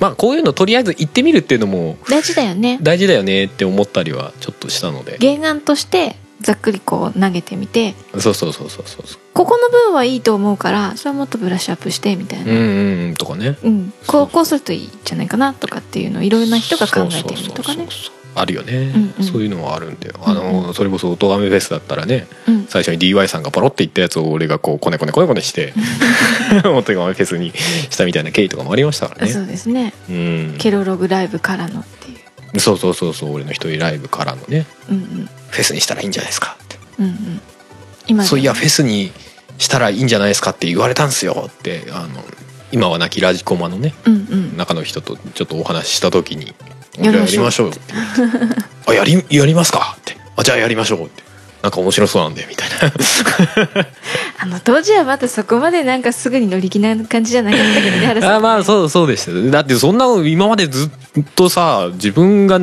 まあこういうのとりあえず行ってみるっていうのも大事だよね。大事だよねって思ったりはちょっとしたので。原案としてざっくりこう投げてみて。そうそうそうそうそうそここの部分はいいと思うからそれはもっとブラッシュアップしてみたいうな、うんうんうん。とかね。うん、こうこうするといいんじゃないかなとかっていうのをいろいろな人が考えてみるとかね。そうそうそうそうあるよね、んうん。そういうのはあるんだよ。あの、それこそ「おとがめフェス」だったらねうん。最初に DY さんがポロって言ったやつを俺がこうコネコネコネコネして「*laughs* おとがめフェス」にしたみたいな経緯とかもありましたからそねうですね。うん。ケロログライブからのっていう。そうそうそうそう俺の一人ライブからのねうんうん。フェスにしたらいいんじゃないですかって。うんうん。今でそういやフェスにしたらいいんじゃないですかって言われたんすよってあの今は亡きラジコマのねうんうん。中の人とちょっとお話しした時に「じゃあやりましょう。*laughs* やりましょう」って言って「あやりやりますか」って「あじゃあやりましょう」って。なんか面白そうなんでみたいな。*laughs* あの当時はまだそこまでなんかすぐに乗り気な感じじゃなかったけどね原さん。あまあそうそうでした。よだってそんなの今までずっとさ自分が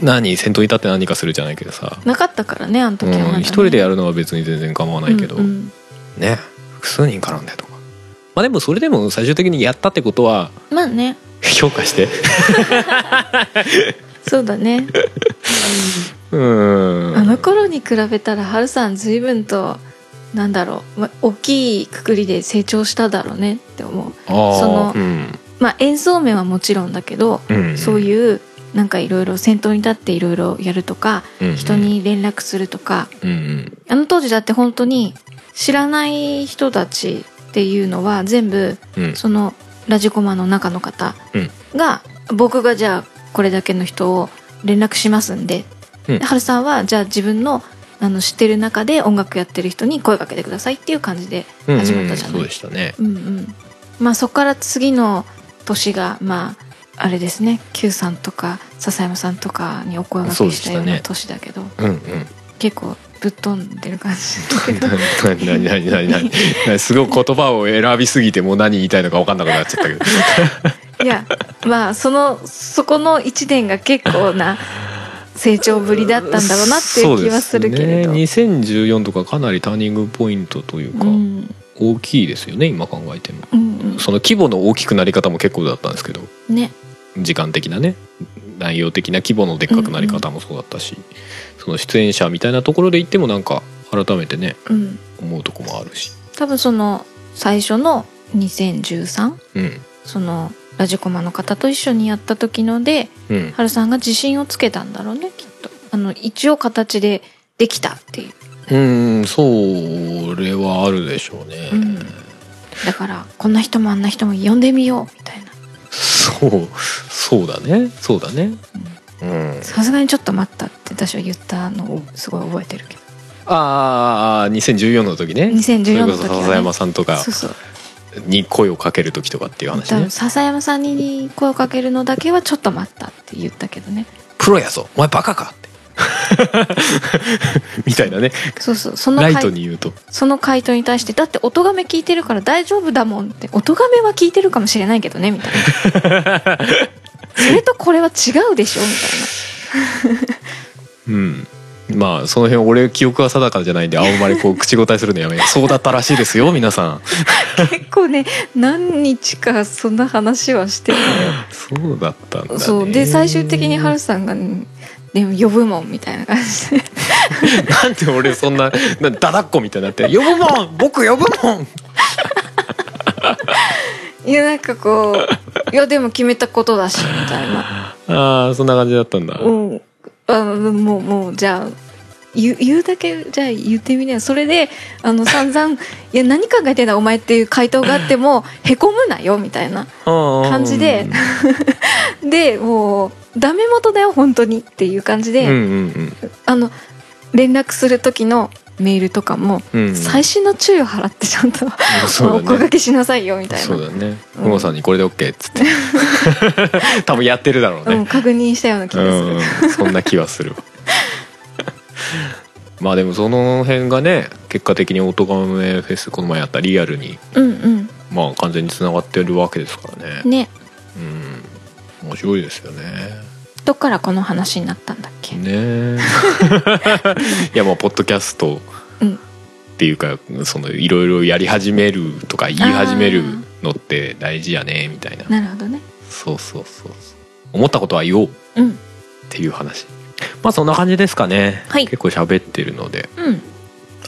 何先頭に立って何かするじゃないけどさ、なかったからねあの時はまだ、ね。うん、一人でやるのは別に全然構わないけど、うんうん。ね。複数人絡んでとかまあでもそれでも最終的にやったってことはまあね。評価して。*laughs* そうだね。*laughs* うん。あの頃に比べたらハルさん随分となんだろう、ま、大きいくくりで成長しただろうねって思う。そのうん。まあ演奏面はもちろんだけど、うん。そういうなんかいろいろ先頭に立っていろいろやるとか、うん。人に連絡するとか。うんうん。あの当時だって本当に知らない人たちっていうのは全部うん。そのラジコマの中の方うん。が、僕がじゃあこれだけの人を連絡しますんで、うん。で春さんはじゃあ自分のあの知ってる中で音楽やってる人に声かけてくださいっていう感じで始まったじゃない？うんうんそうで。したね。うんうん。まあそこから次の年がまああれですね。Q さんとか笹山さんとかにお声がけしたような年だけど、うんうん。結構ぶっ飛んでる感じ。何何何何何何すごい言葉を選びすぎてもう何言いたいのか分かんなくなっちゃったけどいやまあそのそこの1年が結構な成長ぶりだったんだろうなっていう気はするけれどね2014とかかなりターニングポイントというか、うん大きいですよね今考えてもうんその規模の大きくなり方も結構だったんですけどね時間的なね内容的な規模のでっかくなり方もそうだったし、その出演者みたいなところで言ってもなんか改めてねうん。思うとこもあるし。多分その最初の2013うん。そのラジコマの方と一緒にやった時のでうん。ハルさんが自信をつけたんだろうねきっと。あの一応形でできたっていう、うんそれはあるでしょうね、うん、だからこんな人もあんな人も呼んでみようみたいな。そうそうだねそうだね。うんさすがにちょっと待ったって私は言ったのをすごい覚えてるけど。ああ2014の時ね。2014の時はね。笹山さんとかそうそう。に声をかける時とかっていう話ね。笹山さんに声をかけるのだけはちょっと待ったって言ったけどね。プロやぞ。お前バカかって。*laughs* みたいなね。そうそう。そのライ回トに言うと。その回答に対してだって音がめ聞いてるから大丈夫だもんって。音がめは聞いてるかもしれないけどねみたいな *laughs* それとこれは違うでしょみうん。まあその辺俺記憶は定かじゃないんであんまりこう口答えするのやめ *laughs* そうだったらしいですよ皆さん。たいな結構ね何日かそんな話はしてるのよ。そうだったんだね。そう。で最終的にハルさんが、ね「でも呼ぶもん」みたいな感じで。なんで俺そんななだだっこみたいになって「呼ぶもん僕呼ぶもん! *laughs* いやなんかこう「いやでも決めたことだし」みたいな。*laughs* ああそんな感じだったんだ。うん。あもうもうじゃあ言う言うだけじゃあ言ってみなよ。それであの散々「いや何考えてんだお前」っていう回答があってもへこむなよみたいな感感じで。*laughs* でもうダメ元だよ本当にっていう感じで、うんうん。あの連絡する時のメールとかもうん。うん細心の注意を払ってちゃんと、そうお声だね掛けしなさいよみたいな。そうだね。うもさんにこれで OK っつって。*laughs* 多分やってるだろううん、ね確認したような気がする、うんそんな気はするわ。*laughs* まあでもその辺がね結果的にオトガメフェスこの前やったリアルにうん、まあ完全につながってるわけですからね。うんね。うん。面白いですよねどっからこの話になったんだっけ、ねえ。*laughs* いやまあポッドキャストうん。っていうかそのいろいろやり始めるとか言い始めるのって大事やねみたいな。なるほどね。そうそうそう思ったことは言おうっうん。ていう話。まあそんな感じですかね、はい。結構喋ってるので。うん。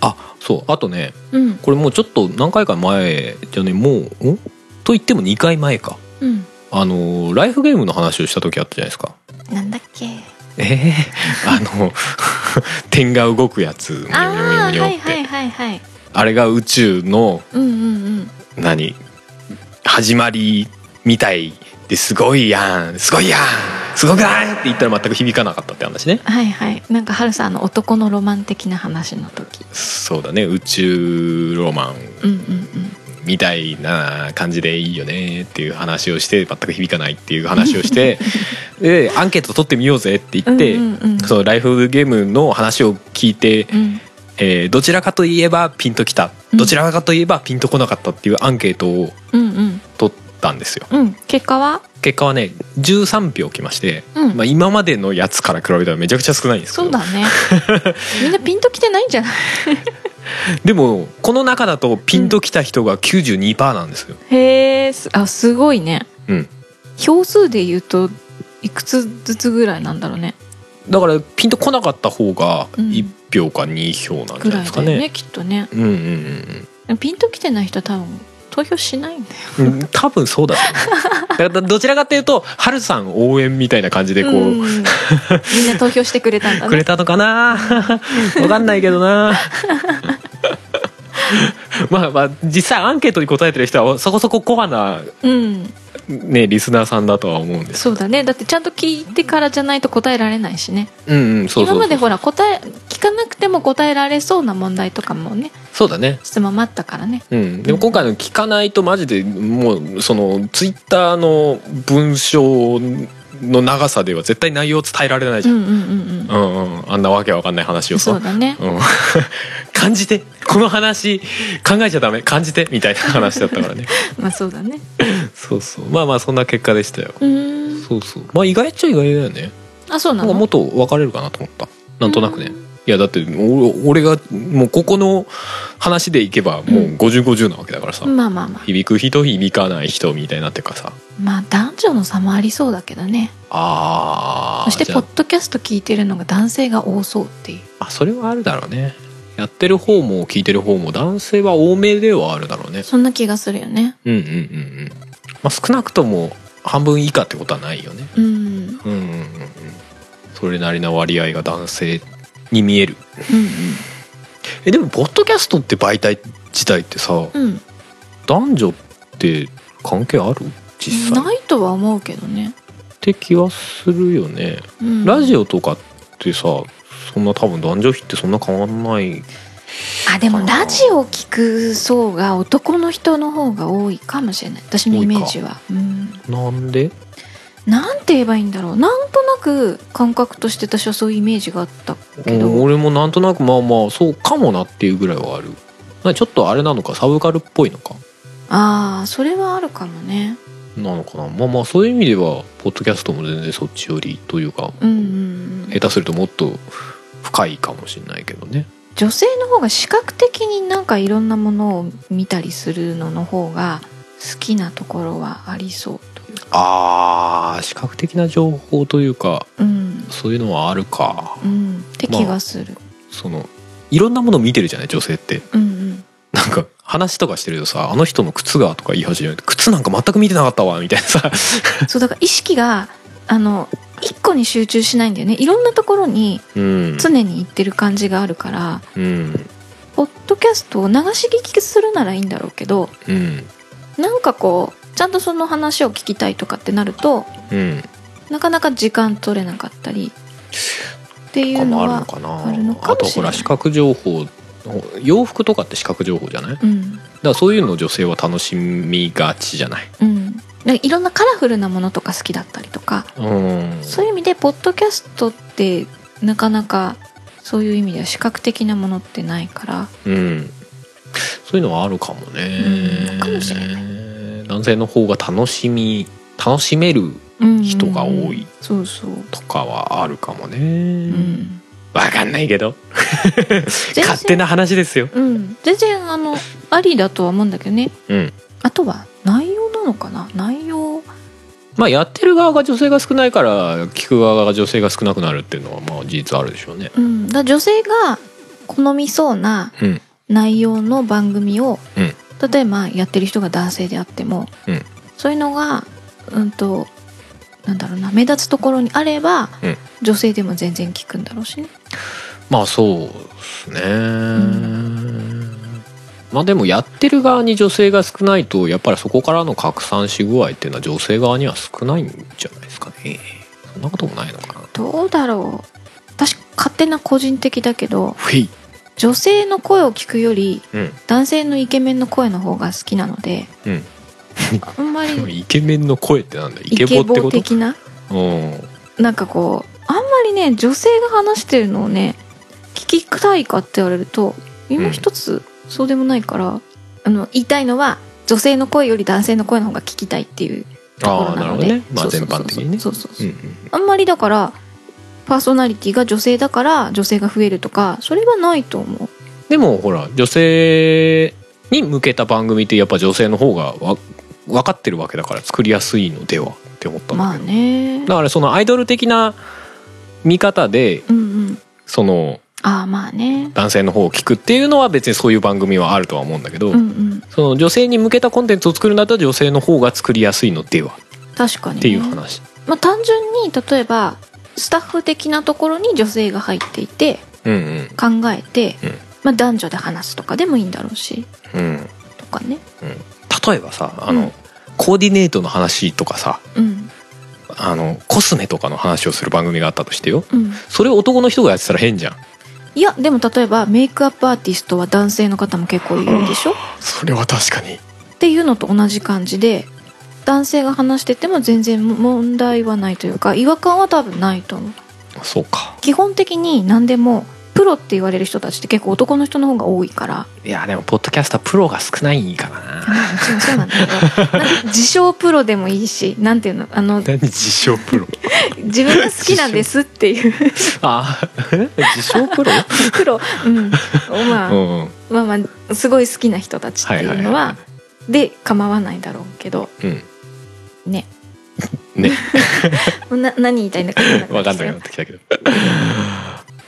あそう。あとねうん。これもうちょっと何回か前じゃねもうんと言っても2回前か。うん。あのライフゲームの話をした時あったじゃないですかなんだっけ？ええあの点が動くやつ。あはいはいはいはい。あれが宇宙のうんうんうん。何？始まりみたいですごいやん。すごいやん。すごくない？って言ったら全く響かなかったって話ね。はいはい。なんかハルさんあの男のロマン的な話の時。そうだね。宇宙ロマン。うんうんみたいな感じでいいよねっていう話をして全く響かないっていう話をして *laughs* でアンケート取ってみようぜって言って、うんうんうんそのライフゲームの話を聞いて、うん。えーどちらかといえばピンときたうん。どちらかといえばピンとこなかったっていうアンケートを取ったんですよ。うん。結果は？結果はね13票来まして、うん。まあ、今までのやつから比べたらめちゃくちゃ少ないんですけど。そうだね。*laughs* みんなピンときてないんじゃない？*laughs* でもこの中だとピンときた人が92%なんですよ、へえすあすごいね。うん、票数で言うといくつずつぐらいなんだろうね。だからピンとこなかった方がうん。1票か2票なんじゃないですかね,、だよねきっとね。うんうんうんピンときてない人は多分投票しないんだよ。うんうん多分そうだと思う。どちらかというとハルさん応援みたいな感じでこう、ん。*laughs* みんな投票してくれたんだね。くれたのかな？*laughs* わかんないけどな。*laughs* まあまあ実際アンケートに答えてる人はそこそこコアなうんねリスナーさんだとは思うんですそうだね。だってちゃんと聞いてからじゃないと答えられないしね。うんうんそう今までほら答え聞かなくても答えられそうな問題とかもねそうだね。質問もあったからね。うん、でも今回の聞かないとマジでもうそのツイッターの文章の長さでは絶対内容を伝えられないじゃん、うんうんうんうん。うんあんなわけわかんない話をさそうだねうん、感じてこの話考えちゃダメ。感じてみたいな話だったからね。*laughs* まあそうだね。そうそう。まあまあそんな結果でしたよ。うーん。そうそう。まあ意外っちゃ意外だよね。あそうなの？なんかもっと分かれるかなと思った。なんとなくねいやだってお俺がもうここの話でいけばもう5050なわけだからさ、まあまあまあ。響く人響かない人みたいになってるからさ。まあ男女の差もありそうだけどね。あーじゃそしてポッドキャスト聞いてるのが男性が多そうっていう。ああそれはあるだろうね。やってる方も聞いてる方も男性は多めではあるだろうね。そんな気がするよね。うんうんうんうん。まあ少なくとも半分以下ってことはないよね。うん。うんうんうんうん。それなりな割合が男性に見える。うんえでもポッドキャストって媒体自体ってさうん。うん男女って関係ある？実際。っないとは思うけどね、て気はするよね、うん、ラジオとかってさそんな多分男女比ってそんな変わんないあでもラジオを聞く層が男の人の方が多いかもしれない。私のイメージは、うん、なんで？なんて言えばいいんだろう。なんとなく感覚として私はそういうイメージがあったけど、うん俺もなんとなくまあまあそうかもなっていうぐらいはある。まあちょっとあれなのかサブカルっぽいのか。ああそれはあるかもね。なのかな。まあまあそういう意味ではポッドキャストも全然そっち寄りというかうんうんうん。下手するともっと深いかもしれないけどね。女性の方が視覚的になんかいろんなものを見たりするのの方が好きなところはありそうあー視覚的な情報というかうん。そういうのはあるか。うん。って気がする、そのいろんなもの見てるじゃない女性って。うんうん。なんか話とかしてるとさ「あの人の靴が」とか言い始めて「靴なんか全く見てなかったわ」みたいなさ。そうだから意識があの一個に集中しないんだよね。いろんなところにうん。常に行ってる感じがあるから、うん。ポッドキャストを流し聞きするならいいんだろうけどうん。なんかこうちゃんとその話を聞きたいとかってなるとうん。なかなか時間取れなかったりっていうのはのかな。あるのかあともしれない。ほら視覚情報洋服とかって視覚情報じゃない？だかうんらそういうの女性は楽しみがちじゃない？うん。でいろんなカラフルなものとか好きだったりとかうん。そういう意味でポッドキャストってなかなかそういう意味では視覚的なものってないから。うん。そういうのはあるかもね、うん。かもしれな男性の方が楽しみ楽しめるうん人が多いとかはあるかもね、うん。わかんないけど。勝手な話ですよ。うん。全然あのありだとは思うんだけどね。うん。あとは内容なのかな？内容。まあやってる側が女性が少ないから聞く側が女性が少なくなるっていうのはまあ事実あるでしょうね。うん。だ女性が好みそうなうん。内容の番組を、うん例えばやってる人が男性であっても、うん。そういうのがうんとなんだろうな目立つところにあれば、うん。女性でも全然聞くんだろうしね。まあそうですね、まあでもやってる側に女性が少ないとやっぱりそこからの拡散し具合っていうのは女性側には少ないんじゃないですかね。そんなこともないのかな。どうだろう。私勝手な個人的だけどふい女性の声を聞くよりうん。男性のイケメンの声の方が好きなのでうん。あんまりイケメンの声ってなんだイイケボってこと？的な？うん。なんかこうあんまりね女性が話してるのをね聞きたいかって言われると今一つそうでもないから、あの言いたいのは女性の声より男性の声の方が聞きたいっていうところああななのでるほどね。まあ全そうそうそう。般的にね。あんまりだからパーソナリティが女性だから女性が増えるとかそれはないと思う。でもほら女性に向けた番組ってやっぱ女性の方がわ分かってるわけだから作りやすいのではって思ったんだまあね。だからそのアイドル的な見方でうんうん。そのああまあね。男性の方を聞くっていうのは別にそういう番組はあるとは思うんだけど、うんうん。その女性に向けたコンテンツを作るんだったら女性の方が作りやすいのでは？確かに、ね、っていう話、まあ単純に例えばスタッフ的なところに女性が入っていてうん考えて、うん。まあ、男女で話すとかでもいいんだろうしうん。うんとかね。例えばさあの、うん。コーディネートの話とかさうん。あのコスメとかの話をする番組があったとしてよ。うん。それを男の人がやってたら変じゃん。いやでも例えばメイクアップアーティストは男性の方も結構いるでしょ？っそれは確かに。ていうのと同じ感じで男性が話してても全然問題はないというか違和感は多分ないと思う。そうか。基本的に何でもプロって言われる人たちって結構男の人の方が多いから。いやでもポッドキャスタープロが少ないからな。まあもちろんそうなんだけど自称プロでもいいしなんていうのあの何自称プロ？*laughs* 自分が好きなんですっていう。あ自称プロ？プロ、うん。まあうん。うんまあまあすごい好きな人たちっていうのは,、はいはいはいはで構わないだろうけど。うんね。ね。*laughs* な何言いたいんだか分分かんなくなってきたけど。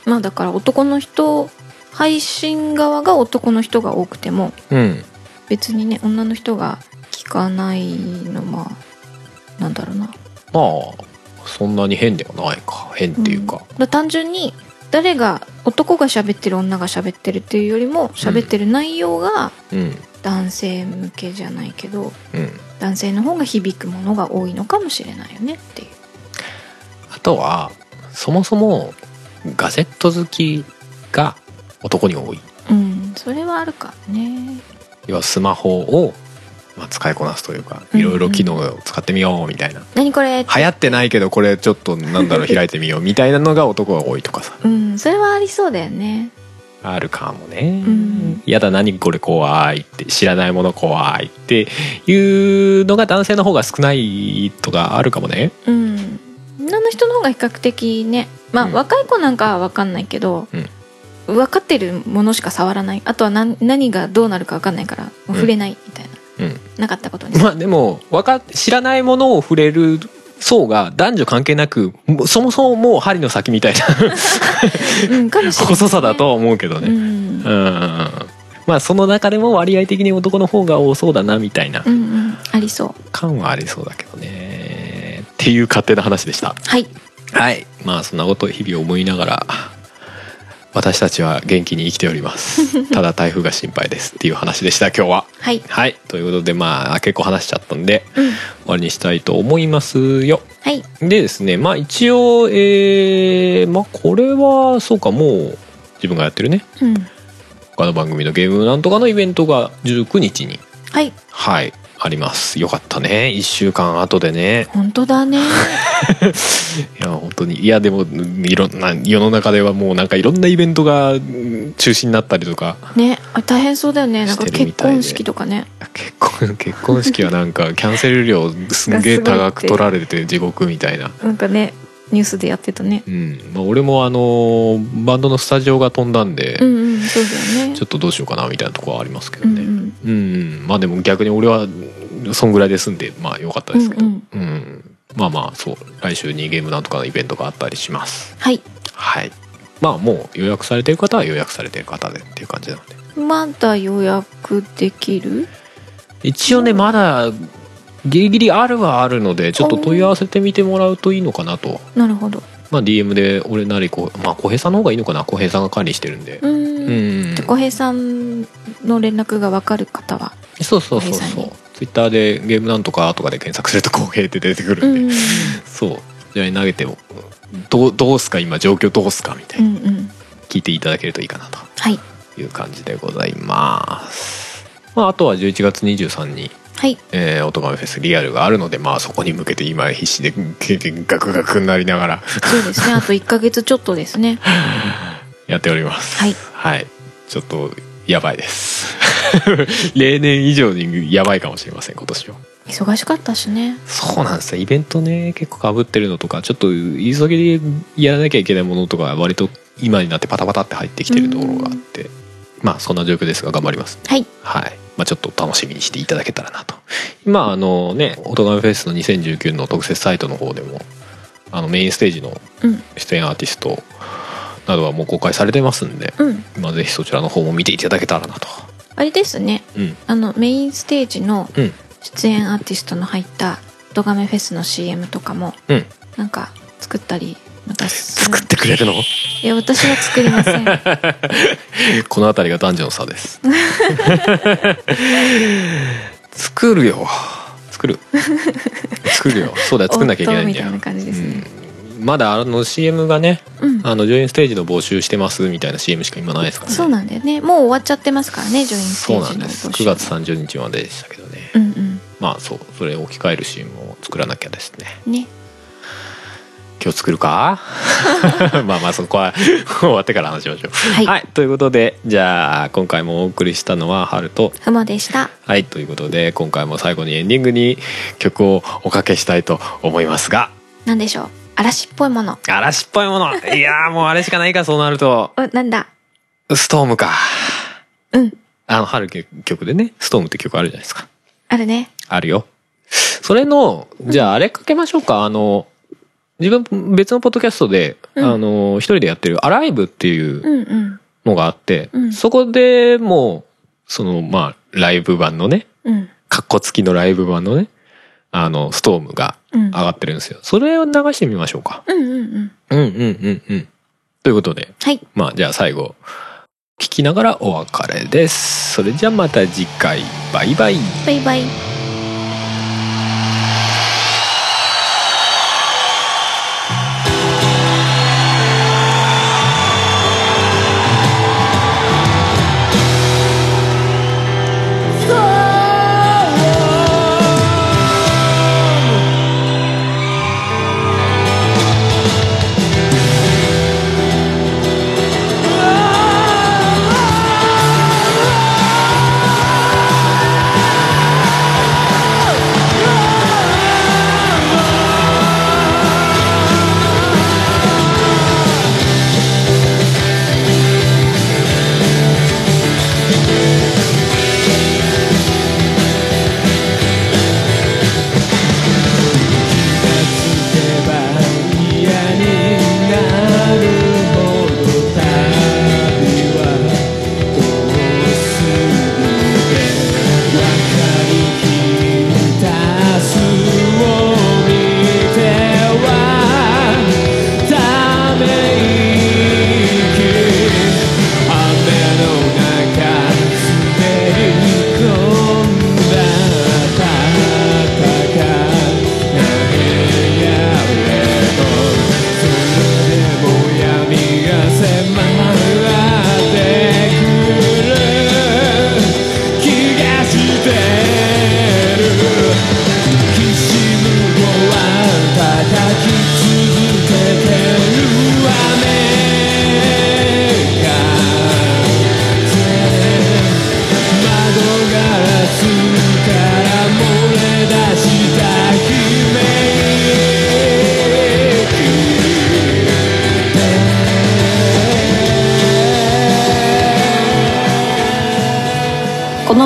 まあだから男の人配信側が男の人が多くてもうん。別にね女の人が聞かないのまあなんだろうな。まあそんなに変ではないか。変っていうか、だ単純に誰が男が喋ってる女が喋ってるっていうよりも喋ってる内容がうん。男性向けじゃないけどうん男性の方が響くものが多いのかもしれないよねっていう。あとはそもそもガジェット好きが男に多い。うんそれはあるからね。要はスマホを、まあ、使いこなすというかうんいろいろ機能を使ってみようみたいな、何これ？流行ってないけどこれちょっとなんだろう開いてみようみたいなのが男が多いとかさ。うんそれはありそうだよねあるかもね、ん。やだ何これ怖いって知らないもの怖いっていうのが男性の方が少ないとかあるかもね。うん。女の人の方が比較的ね。まあ、うん。若い子なんかは分かんないけど、分かってるものしか触らない。あとは何何がどうなるか分かんないから触れないみたいな、うん。なかったことに。まあでもわかっ知らないものを触れる層が男女関係なくそもそももう針の先みたいなうん細さだとは思うけどね、うん。うん。まあその中でも割合的に男の方が多そうだなみたいなうんうん。ありそう。感はありそうだけどね。っていう勝手な話でした。はい。はい。まあそんなことを日々思いながら私たちは元気に生きております。*laughs* ただ台風が心配ですっていう話でした今日は。はい。はい。ということでまあ結構話しちゃったんでうん。終わりにしたいと思いますよ。はい。でですねまあ一応えー、まあこれはそうかもう自分がやってるね。うん。他の番組のゲームなんとかのイベントが19日に。はい。はいあります。よかったね。1週間後でね。本当だね。*laughs* いや本当に。いやでもいろんな世の中ではもうなんかいろんなイベントがうん中止になったりとか。ねあ大変そうだよね。なんか結婚式とかね。結婚 *laughs* 結婚式はなんかキャンセル料すんげえ高く取られて地獄みたいな。なんかねニュースでやってたね。うん。まあ、俺もあのバンドのスタジオが飛んだんで、うんうんそうだよね。ちょっとどうしようかなみたいなところはありますけどね、うんうん。まあでも逆に俺はそんぐらいで済んでまあ良かったですけど、うんうん。まあまあそう。来週にゲームなんとかのイベントがあったりします。はい。はい。まあもう予約されてる方は予約されてる方でっていう感じなんで。まだ予約できる？一応ねまだギリギリあるはあるのでちょっと問い合わせてみてもらうといいのかなとなるほどまあ DM で俺なりこうまあ小平さんの方がいいのかな小平さんが管理してるんで。ううん。小平さんの連絡が分かる方はそうそうそうそう。ツイッターでゲームなんとかとかで検索すると公平って出てくるんで、うん。そう。じゃあ投げてもどうどうすか今状況どうすかみたいうな、んうん。聞いていただけるといいかなと。はい。いう感じでございます。まああとは11月23日はい。えー、オトガメフェスリアルがあるのでまあそこに向けて今必死でガクガクになりながらそうですねあと1ヶ月ちょっとですねやっておりますはいはいちょっとやばいです例年以上にやばいかもしれません今年は忙しかったしねそうなんですよイベントね結構かぶってるのとかちょっと急ぎでやらなきゃいけないものとか割と今になってパタパタって入ってきてるところがあってまあそんな状況ですが頑張ります。はい。はい、まあ、ちょっと楽しみにしていただけたらなと。今あのね「オトガメフェス」の2019の特設サイトの方でもあのメインステージのうん。出演アーティストなどはもう公開されてますんで、うん。まあ、ぜひそちらの方も見ていただけたらなと。あれですね。うん。あのメインステージのうん。出演アーティストの入った「ドガメフェス」の CM とかもうん。なんか作ったり作ってくれるの？いや私は作りません。*laughs* この辺りが男女の差です。作るよ。作る。作るよ。そうだよ。作んなきゃいけないんだよ。まだあの CM がねうん。あのジョインステージの募集してますみたいな CM しか今ないですからね。そうなんだよね。もう終わっちゃってますからねジョインステそうージのなんです。募集9月30日まででしたけどね。うんうん。まあそう。それを置き換えるシーンも作らなきゃですね。ね今日作るか？*laughs* まあまあそこは *laughs* 終わってから話しましょう。はい。ということでじゃあ今回もお送りしたのは春とふもでした。はいということで今回も最後にエンディングに曲をおかけしたいと思いますが。なんでしょう？嵐っぽいもの。嵐っぽいもの。いやーもうあれしかないかそうなると。*laughs* うなんだ？ストームか。うん。あの春曲でねストームって曲あるじゃないですか。あるね。あるよ。それのじゃああれかけましょうか。あの自分別のポッドキャストで、うん。あの一人でやってる「アライブ」っていううんうんのがあって、うんそこでもうそのまあライブ版のねうん。カッコ付きのライブ版のねあのストームがうん。上がってるんですよ。それを流してみましょうか。うんうんうん。うんうんうんうん。ということではい。まあじゃあ最後聞きながらお別れです。それじゃあまた次回。バイバイ。バイバイ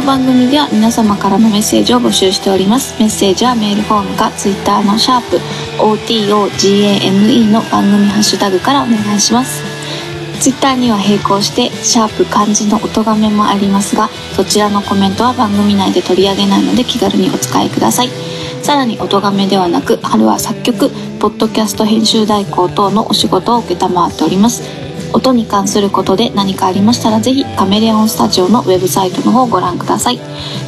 番組では皆様からのメッセージを募集しております。メッセージはメールフォームか Twitter のシャープ o t o g a m e の番組ハッシュタグからお願いします。ツイッターには並行してシャープ漢字の音がめもありますがそちらのコメントは番組内で取り上げないので気軽にお使いください。さらに音がめではなく春は作曲ポッドキャスト編集代行等のお仕事を承っております。音に関することで何かありましたらぜひカメレオンスタジオのウェブサイトの方をご覧ください。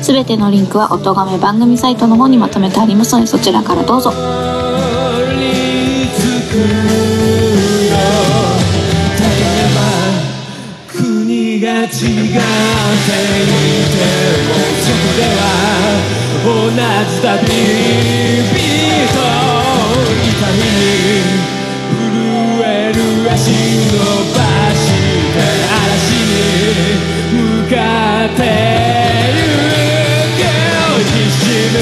すべてのリンクは音がめ番組サイトの方にまとめてありますのでそちらからどうぞ。国が違っていてもそこでは同じ旅人。足伸ばして嵐に向かってゆくきしむ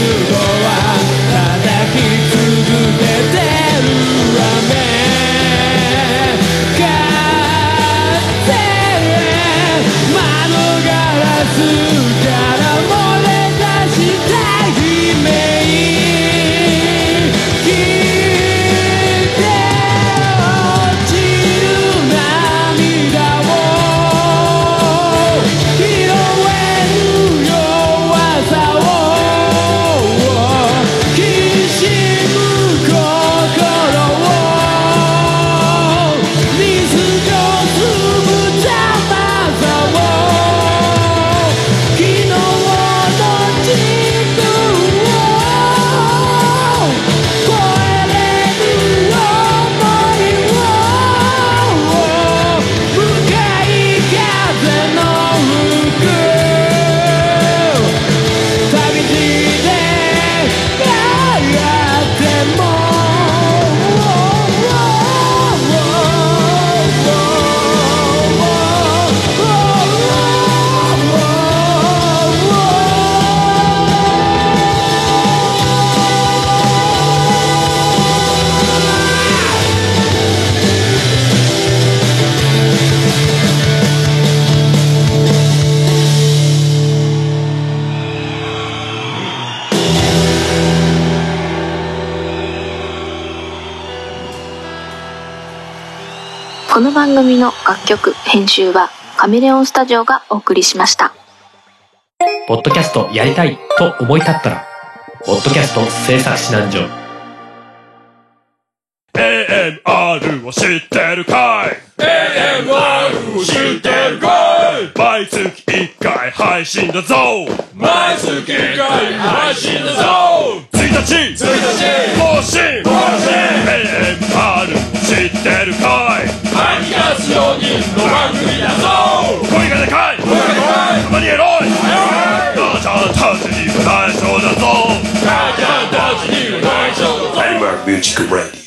編集はカメレオンスタジオがお送りしました。ポッドキャストやりたいと思い立ったらポッドキャスト制作指南所。AMR を知ってるかい。AMR を知ってるかい。毎月1回配信だぞ。毎月1回配信だぞ。1日 Music Radio